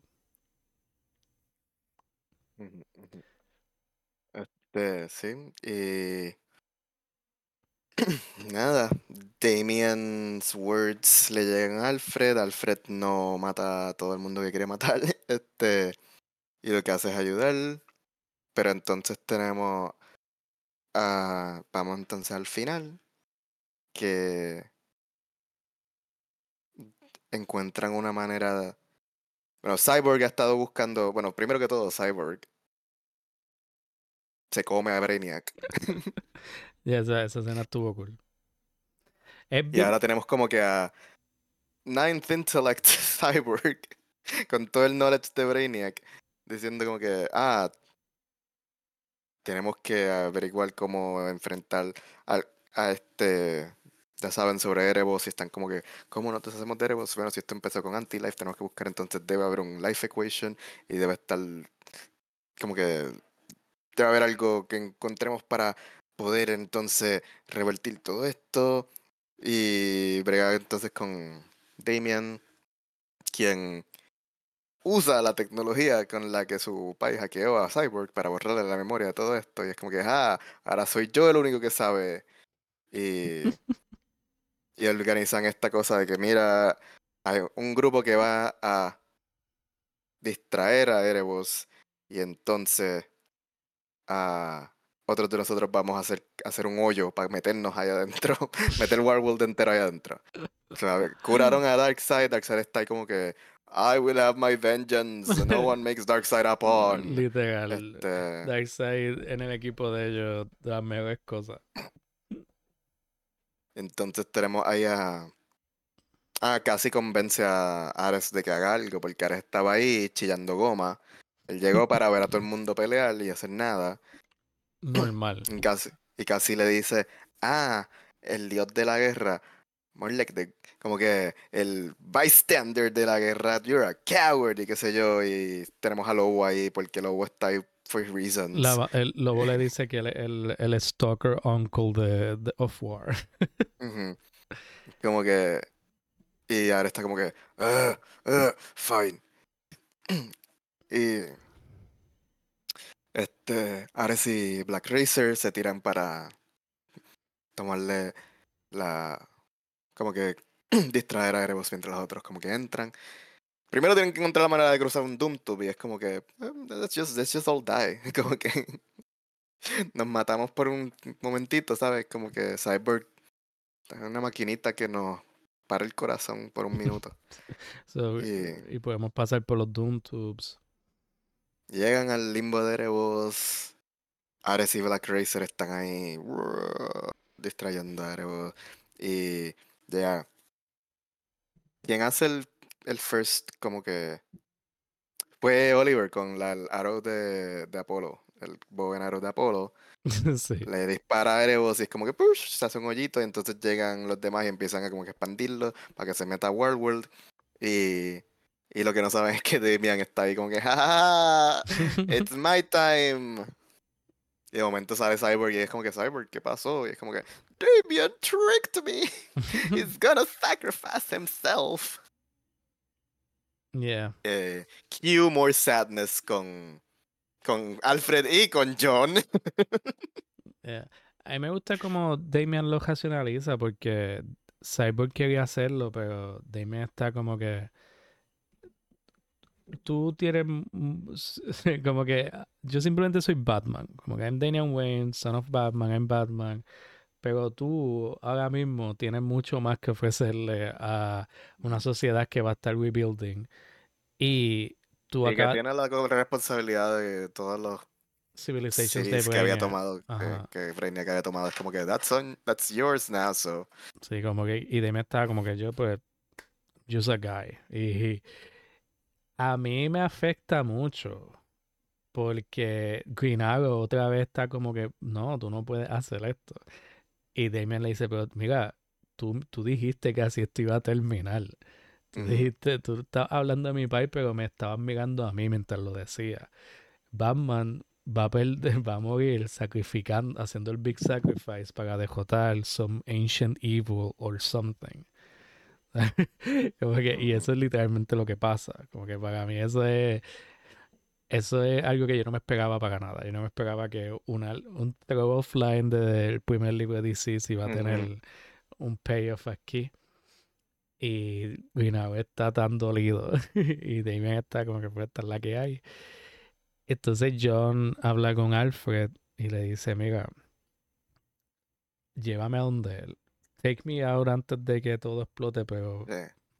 Este, sí. Y Nada, Damien's words le llegan a Alfred, Alfred no mata a todo el mundo que quiere matar, este, y lo que hace es ayudar, pero entonces tenemos, a, vamos entonces al final, que encuentran una manera, bueno, Cyborg ha estado buscando, bueno, primero que todo, Cyborg se come a Brainiac. Ya, esa, escena estuvo cool. y ahora tenemos como que a Ninth Intellect Cyborg con todo el knowledge de Brainiac diciendo como que, ah, tenemos que averiguar cómo enfrentar a, a este, ya saben, sobre Erebos y están como que, ¿cómo no te hacemos de Erebos? Bueno, si esto empezó con Anti-Life, tenemos que buscar entonces, debe haber un Life Equation y debe estar como que debe haber algo que encontremos para poder entonces revertir todo esto y bregar entonces con Damian, quien usa la tecnología con la que su país hackeó a Cyborg para borrarle la memoria de todo esto. Y es como que, ah, ahora soy yo el único que sabe. Y, y organizan esta cosa de que, mira, hay un grupo que va a distraer a Erebos y entonces a otros de nosotros vamos a hacer, hacer un hoyo para meternos ahí adentro, meter Warworld entero ahí adentro. O sea, curaron a Darkseid, Darkseid está ahí como que I will have my vengeance, no one makes Darkseid upon. Literal. Este... Darkseid en el equipo de ellos, las mejores cosas. Entonces tenemos ahí a... Ah, casi convence a Ares de que haga algo, porque Ares estaba ahí chillando goma. Él llegó para ver a todo el mundo pelear y hacer nada. Normal. Y casi, y casi le dice, ah, el dios de la guerra. More like the, como que el bystander de la guerra, you're a coward y qué sé yo. Y tenemos a Lobo ahí porque Lobo está ahí for reasons. el, Lobo le dice que el, el, el stalker uncle de, de of War. Como que. Y ahora está como que. Uh, uh, fine. y este, Ares y Black Racer se tiran para tomarle la. como que distraer a Erebos mientras los otros como que entran. Primero tienen que encontrar la manera de cruzar un Doomtube y es como que. Let's just, let's just all die. Como que. Nos matamos por un momentito, ¿sabes? Como que Cyborg es una maquinita que nos para el corazón por un minuto. y, podemos pasar por los Doomtubes. Llegan al limbo de Erebos. Ares y Black Racer están ahí distrayendo a Erebos. Y ya. ¿Quién hace el, el first como que fue Oliver con la, el arrow de, de Apolo, el bow de Apolo. Le dispara a Erebos y es como que push, se hace un hoyito y entonces llegan los demás y empiezan a como que expandirlo para que se meta a World World. Y, y lo que no saben es que Damian está ahí como que ¡Ja, ¡It's my time! Y de momento sale Cyborg y es como que Cyborg, ¿qué pasó? Y es como que Damian tricked me. He's gonna sacrifice himself. Yeah. Eh, cue more sadness con, con Alfred y con John. A mí me gusta como Damian lo racionaliza porque Cyborg quería hacerlo, pero Damian está como que tú tienes como que yo simplemente soy Batman, como que I'm Damian Wayne, son of Batman, I'm Batman, pero tú ahora mismo tienes mucho más que ofrecerle a una sociedad que va a estar rebuilding y tú y que tiene la responsabilidad de todos los civilizations que había tomado, que, que había tomado, es como que that's, that's yours now, so. Sí, como que, y de mí está como que yo pues, just a guy. Y, a mí me afecta mucho porque Green Arrow otra vez está como que, no, tú no puedes hacer esto. Y Damien le dice, pero mira, tú, tú dijiste que así esto iba a terminar. Tú dijiste, tú estabas hablando de mi país, pero me estabas mirando a mí mientras lo decía. Batman va a perder, va a morir sacrificando, haciendo el big sacrifice para derrotar some ancient evil or something. y eso es literalmente lo que pasa. Como que para mí eso es eso es algo que yo no me esperaba para nada. Yo no me esperaba que una, un throw offline del primer libro de DC se iba a tener un payoff aquí. Y Greenhow está tan dolido. y Damien está como que puede estar la que hay. Entonces John habla con Alfred y le dice, mira, llévame a donde él. Take me out antes de que todo explote, pero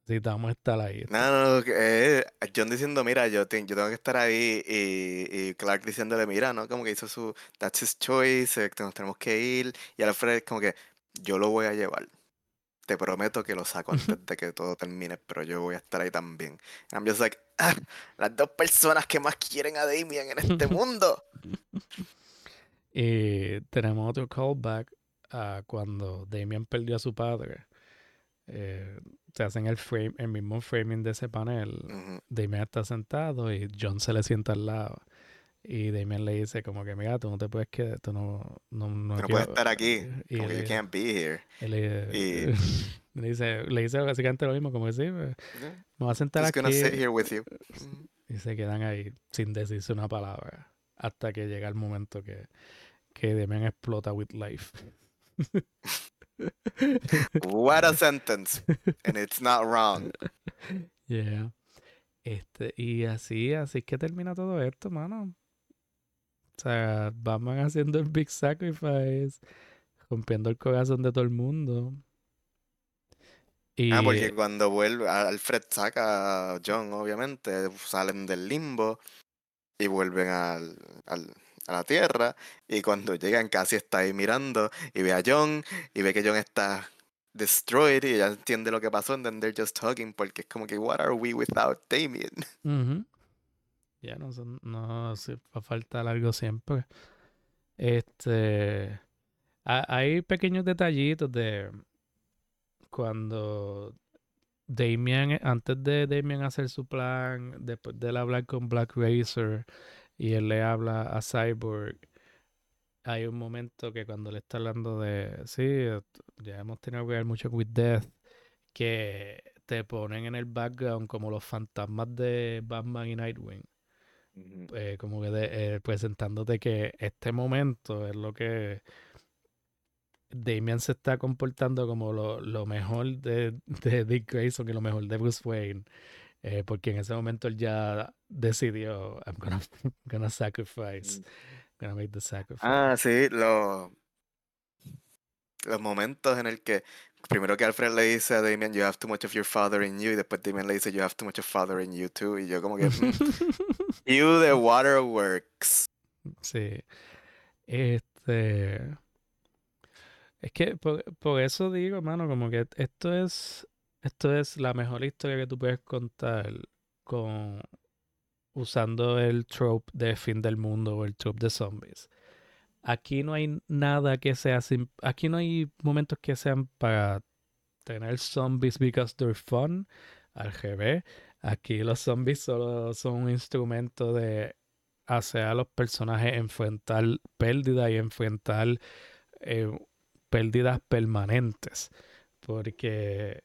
necesitamos estar ahí. No, no, eh, John diciendo, mira, yo, yo tengo que estar ahí y, Clark diciéndole, mira, ¿no? Como que hizo su, that's his choice, eh, nos tenemos que ir. Y Alfred como que, yo lo voy a llevar. Te prometo que lo saco antes de que todo termine, pero yo voy a estar ahí también. I'm just like, ah, las dos personas que más quieren a Damien en este mundo. y tenemos otro callback a cuando Damien perdió a su padre. Eh, se hacen el frame, el mismo framing de ese panel. Damien está sentado y John se le sienta al lado. Y Damien le dice como que, mira, tú no te puedes quedar, tú no... No, no, puedes estar aquí, y como you can't be here. Le, y... le, dice, le dice básicamente lo mismo, como que sí, pues, me va a sentar aquí. Sit here with you. Y se quedan ahí sin decirse una palabra hasta que llega el momento que, que Damien explota with life. What a sentence. And it's not wrong. Yeah. Este, y así, así que termina todo esto, mano. O sea, Batman haciendo el Big Sacrifice, rompiendo el corazón de todo el mundo. Y... Ah, porque cuando vuelve, Alfred saca a John, obviamente, salen del limbo y vuelven al, al, a la Tierra. Y cuando llegan, casi está ahí mirando y ve a John y ve que John está destroyed y ya entiende lo que pasó. And then they're just talking porque es como que, what are we without Damien? Ya no, no se va a faltar algo siempre. Este. Hay pequeños detallitos de cuando Damien, antes de Damien hacer su plan, después de él hablar con Black Racer y él le habla a Cyborg, hay un momento que cuando le está hablando de, sí, ya hemos tenido que ver mucho with Death, que te ponen en el background como los fantasmas de Batman y Nightwing. Eh, como que eh, presentándote que este momento es lo que Damian se está comportando como lo, mejor de, de, Dick Grayson y lo mejor de Bruce Wayne. Eh, porque en ese momento él ya decidió, I'm gonna, gonna sacrifice, Mm. gonna make the sacrifice. Ah, sí, lo- los momentos en el que primero que Alfred le dice a Damien, you have too much of your father in you, y después Damien le dice, you have too much of father in you too, y yo como que, mm, you the waterworks. Sí. Este. Es que por, por eso digo, mano, como que esto es. Esto es la mejor historia que tú puedes contar con. usando el trope de fin del mundo o el trope de zombies. Aquí no hay nada que sea sin. Aquí no hay momentos que sean para tener zombies because they're fun. Al revés. Aquí los zombies solo son un instrumento de hacer a los personajes enfrentar pérdidas y enfrentar eh, pérdidas permanentes. Porque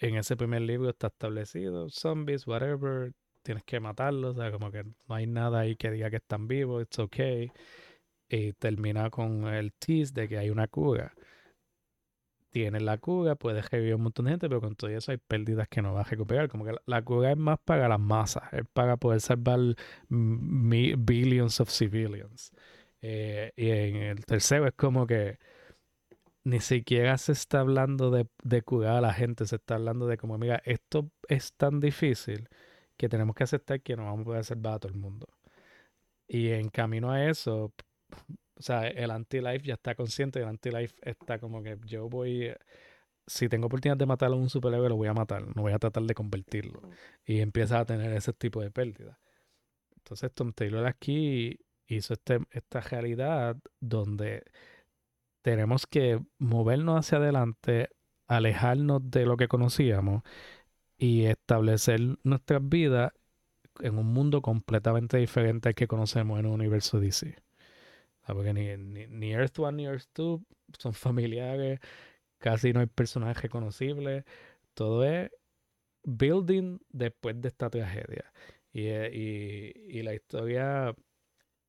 en ese primer libro está establecido, zombies, whatever, tienes que matarlos, o sea, como que no hay nada ahí que diga que están vivos, it's okay. Y termina con el tease de que hay una cura. Tienes la cura, puedes revivir un montón de gente, pero con todo eso hay pérdidas que no vas a recuperar. Como que la, la cura es más para las masas, es para poder salvar billions of civilians. Eh, y en el tercero es como que ni siquiera se está hablando de, de, curar a la gente, se está hablando de como, mira, esto es tan difícil que tenemos que aceptar que no vamos a poder salvar a todo el mundo. Y en camino a eso, o sea, el anti-life ya está consciente, el anti-life está como que yo voy, si tengo oportunidad de matar a un superhéroe, lo voy a matar, no voy a tratar de convertirlo. Y empieza a tener ese tipo de pérdida. Entonces Tom Taylor aquí hizo este, esta realidad donde tenemos que movernos hacia adelante, alejarnos de lo que conocíamos y establecer nuestras vidas en un mundo completamente diferente al que conocemos en un universo DC. Porque ni, Earth One ni Earth 2 son familiares, casi no hay personajes reconocibles, todo es building después de esta tragedia. Y, y, y la historia,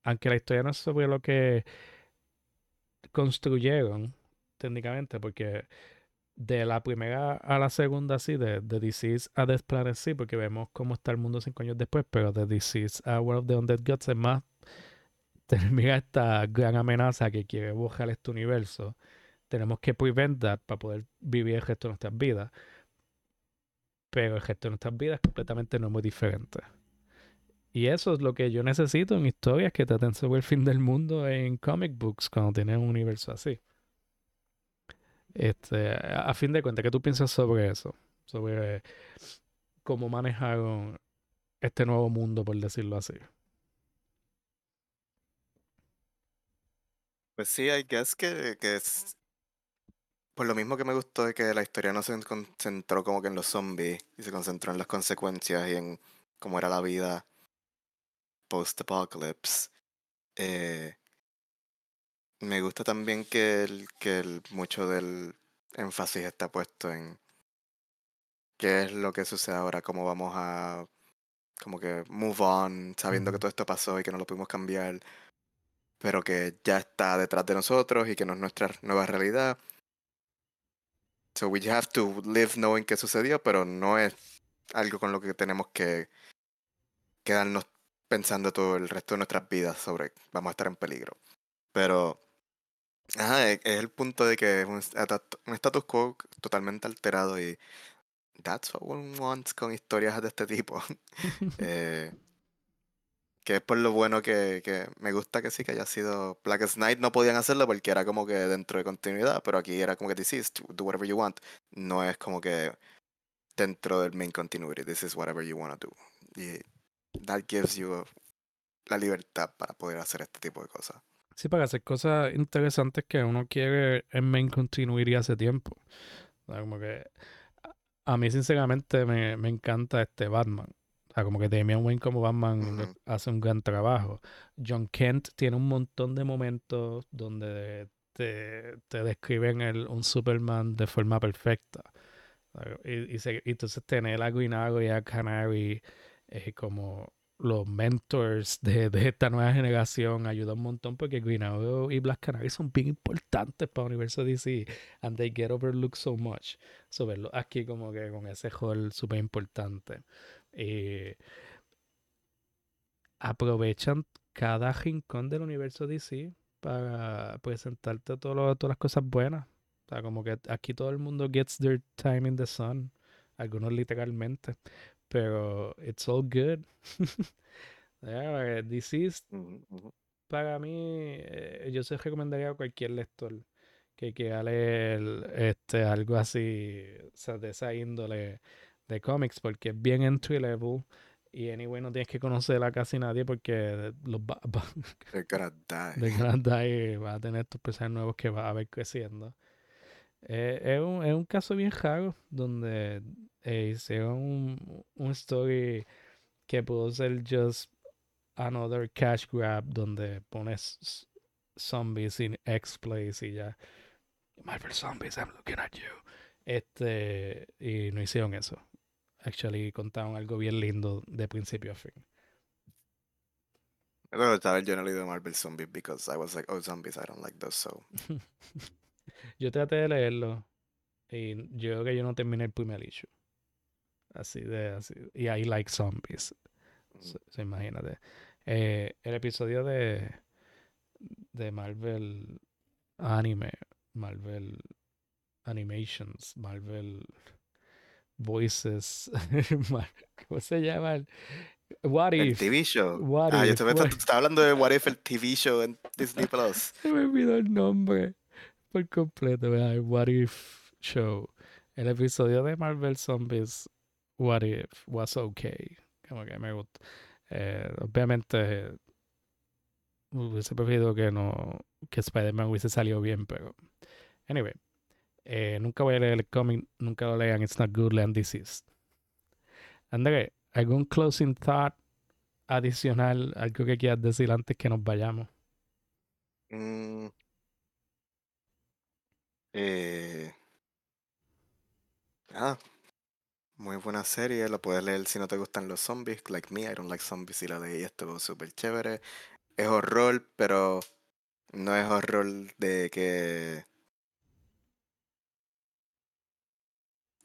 aunque la historia no es sobre lo que construyeron técnicamente, porque de la primera a la segunda, sí, de, de Disease a Death sí, porque vemos cómo está el mundo cinco años después, pero de Disease a World of the Undead Gods es más, termina esta gran amenaza que quiere borrar este universo. Tenemos que prevent that para poder vivir el resto de nuestras vidas. Pero el resto de nuestras vidas es completamente no muy diferente. Y eso es lo que yo necesito en historias que traten sobre el fin del mundo en comic books cuando tienen un universo así. Este, a fin de cuentas, ¿qué tú piensas sobre eso? Sobre cómo manejaron este nuevo mundo, por decirlo así. Pues sí, I guess que, que es. Por lo mismo que me gustó de que la historia no se concentró como que en los zombies y se concentró en las consecuencias y en cómo era la vida post-apocalypse. Eh, me gusta también que, el, que el, mucho del énfasis está puesto en qué es lo que sucede ahora, cómo vamos a como que move on, sabiendo que todo esto pasó y que no lo pudimos cambiar, pero que ya está detrás de nosotros y que no es nuestra nueva realidad. So we have to live knowing qué sucedió, pero no es algo con lo que tenemos que quedarnos pensando todo el resto de nuestras vidas sobre vamos a estar en peligro. Pero ajá, es, es el punto de que es un, un, status quo totalmente alterado y that's what one wants con historias de este tipo. eh, que es por lo bueno que, que, me gusta que sí que haya sido Blackest Night no podían hacerlo porque era como que dentro de continuidad, pero aquí era como que this is do whatever you want. No es como que dentro del main continuity, this is whatever you want to do. Y that gives you la libertad para poder hacer este tipo de cosas. Sí, para hacer cosas interesantes que uno quiere en main continuity hace tiempo. O sea, como que a mí sinceramente me, me encanta este Batman. O sea, como que Damian Wayne como Batman uh -huh. hace un gran trabajo. John Kent tiene un montón de momentos donde te, te describen el, un Superman de forma perfecta. Y, y, se, y entonces tener a Green Arrow y a Canary eh, como los mentors de, de, esta nueva generación ayuda un montón porque Green Arrow y Black Canary son bien importantes para el universo DC and they get overlooked so much. So verlo aquí como que con ese rol súper importante. Y aprovechan cada rincón del universo DC para presentarte todas las cosas buenas. O sea, como que aquí todo el mundo gets their time in the sun. Algunos literalmente. Pero it's all good. DC para mí, eh, yo se recomendaría a cualquier lector que quiera leer este, algo así, o sea, de esa índole de cómics, porque es bien entry level. Y anyway, no tienes que conocer a casi nadie porque los va, va de va a tener estos personajes nuevos que va a ver creciendo. Eh, es, un, es, un, caso bien raro donde eh, hicieron un, un story que pudo ser just another cash grab donde pones zombies in X place y ya. Marvel Zombies, I'm looking at you. Este, y no hicieron eso. Actually, contaron algo bien lindo de principio a fin. yo no leído Marvel Zombies because I was like, oh, zombies, I don't like those, so. yo traté de leerlo y yo creo que yo no terminé el primer issue. Así de así. Y I like zombies. Se, imagínate. Eh, el episodio de, de Marvel Anime, Marvel Animations, Marvel Voices, ¿cómo se llama? What If. El TV show. What ah, yo estaba hablando de What If, el TV show en Disney Plus. Se me olvidó el nombre por completo. El What If Show. El episodio de Marvel Zombies, What If, was okay. Como que me gusta. Eh, obviamente hubiese preferido que no que Spider-Man hubiese salido bien, pero anyway, eh, nunca voy a leer el cómic, nunca lo lean, it's not good, lean disease. André, ¿algún closing thought adicional, algo que quieras decir antes que nos vayamos? Mm. Eh, ah, muy buena serie, la puedes leer si no te gustan los zombies, like me, I don't like zombies y la leí, estuvo súper chévere. Es horror, pero no es horror de que...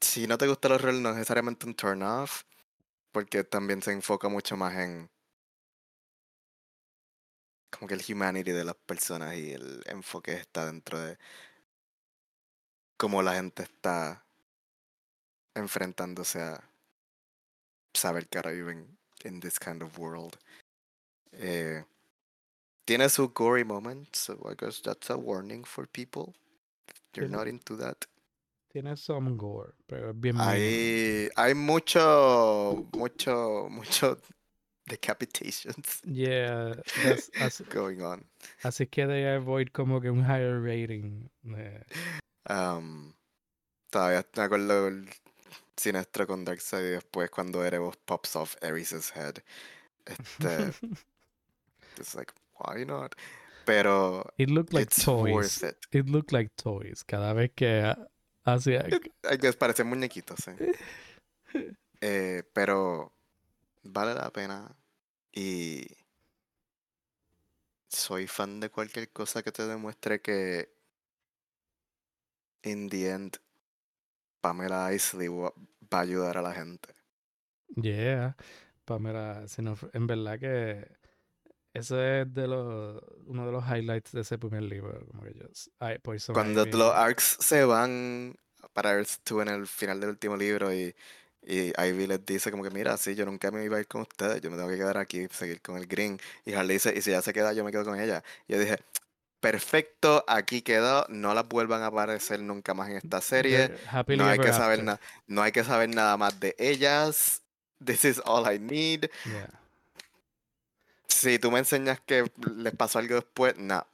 Si no te gusta el horror, no es necesariamente un turn off, porque también se enfoca mucho más en como que el humanity de las personas y el enfoque está dentro de cómo la gente está enfrentándose a saber que ahora viven en this kind of world. Eh, tiene su gory moment, so I guess that's a warning for people. You're not into that. Tiene some gore, pero bien Hay, hay mucho, mucho, mucho decapitations. Yeah, that's, going on. Así que they avoid como que un higher rating. Um, todavía me acuerdo Sinestro con Darkseid y después cuando Erebos pops off Ares' head. Este. it's like, why not? Pero. It looked like toys. It. it. looked like toys. Cada vez que hacía. que parecen muñequitos, ¿eh? eh, pero. Vale la pena. Y. Soy fan de cualquier cosa que te demuestre que. In the end, Pamela Isley va a ayudar a la gente. Yeah, Pamela, en verdad que ese es de los, uno de los highlights de ese primer libro. Cuando los arcs se van para Earth 2 en el final del último libro y, y Ivy les dice como que mira, sí, yo nunca me iba a ir con ustedes, yo me tengo que quedar aquí y seguir con el Green. Y Harley dice, y si ella se queda, yo me quedo con ella. Y yo dije, perfecto, aquí quedó, no las vuelvan a aparecer nunca más en esta serie. No hay que saber nada, no hay que saber nada más de ellas. This is all I need. Si tú me enseñas que les pasó algo después, no.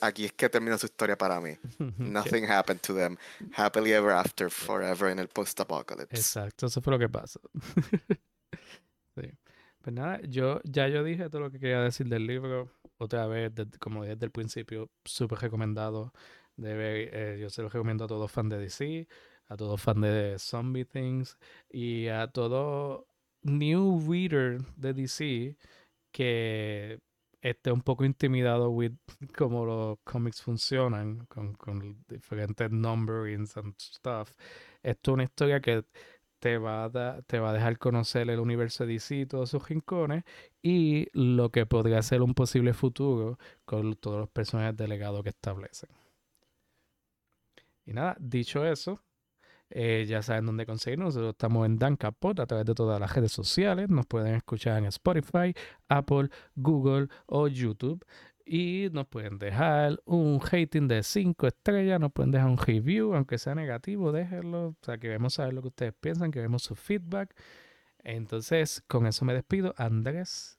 aquí es que termina su historia para mí. Nothing happened to them. Happily ever after, forever en el post-apocalypse. Exacto, eso fue lo que pasó. sí. Pues nada, yo ya yo dije todo lo que quería decir del libro otra vez, como desde el principio, súper recomendado. De eh, yo se lo recomiendo a todos fans de DC, a todos fans de Zombie Things y a todo new reader de DC que esté un poco intimidado with cómo los cómics funcionan con, con diferentes numberings and stuff. Esto es una historia que te va, a te va a dejar conocer el universo DC y todos sus rincones y lo que podría ser un posible futuro con todos los personajes delegados que establecen. Y nada, dicho eso, eh, ya saben dónde conseguirnos. Nosotros estamos en Dan Capot a través de todas las redes sociales. Nos pueden escuchar en Spotify, Apple, Google o YouTube. Y nos pueden dejar un rating de 5 estrellas, nos pueden dejar un review, aunque sea negativo, déjenlo. O sea, queremos saber lo que ustedes piensan, queremos su feedback. Entonces, con eso me despido. Andrés,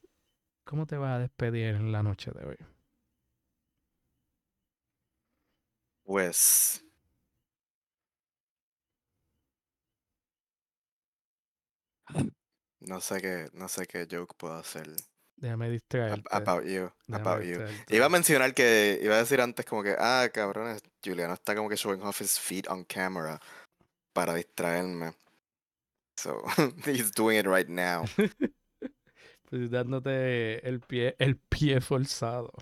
¿cómo te vas a despedir en la noche de hoy? Pues No sé qué, no sé qué joke puedo hacer. Déjame distraerte. About you. about you. Iba a mencionar que, iba a decir antes como que, ah, cabrones, Juliano está como que showing off his feet on camera para distraerme. So, he's doing it right now. pues dándote el pie, el pie forzado.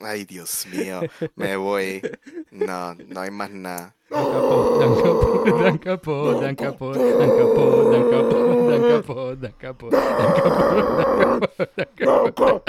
Ay, Dios mío, me voy. No, no hay más nada. Dan dan dan dan dan dan dan dan dan dan.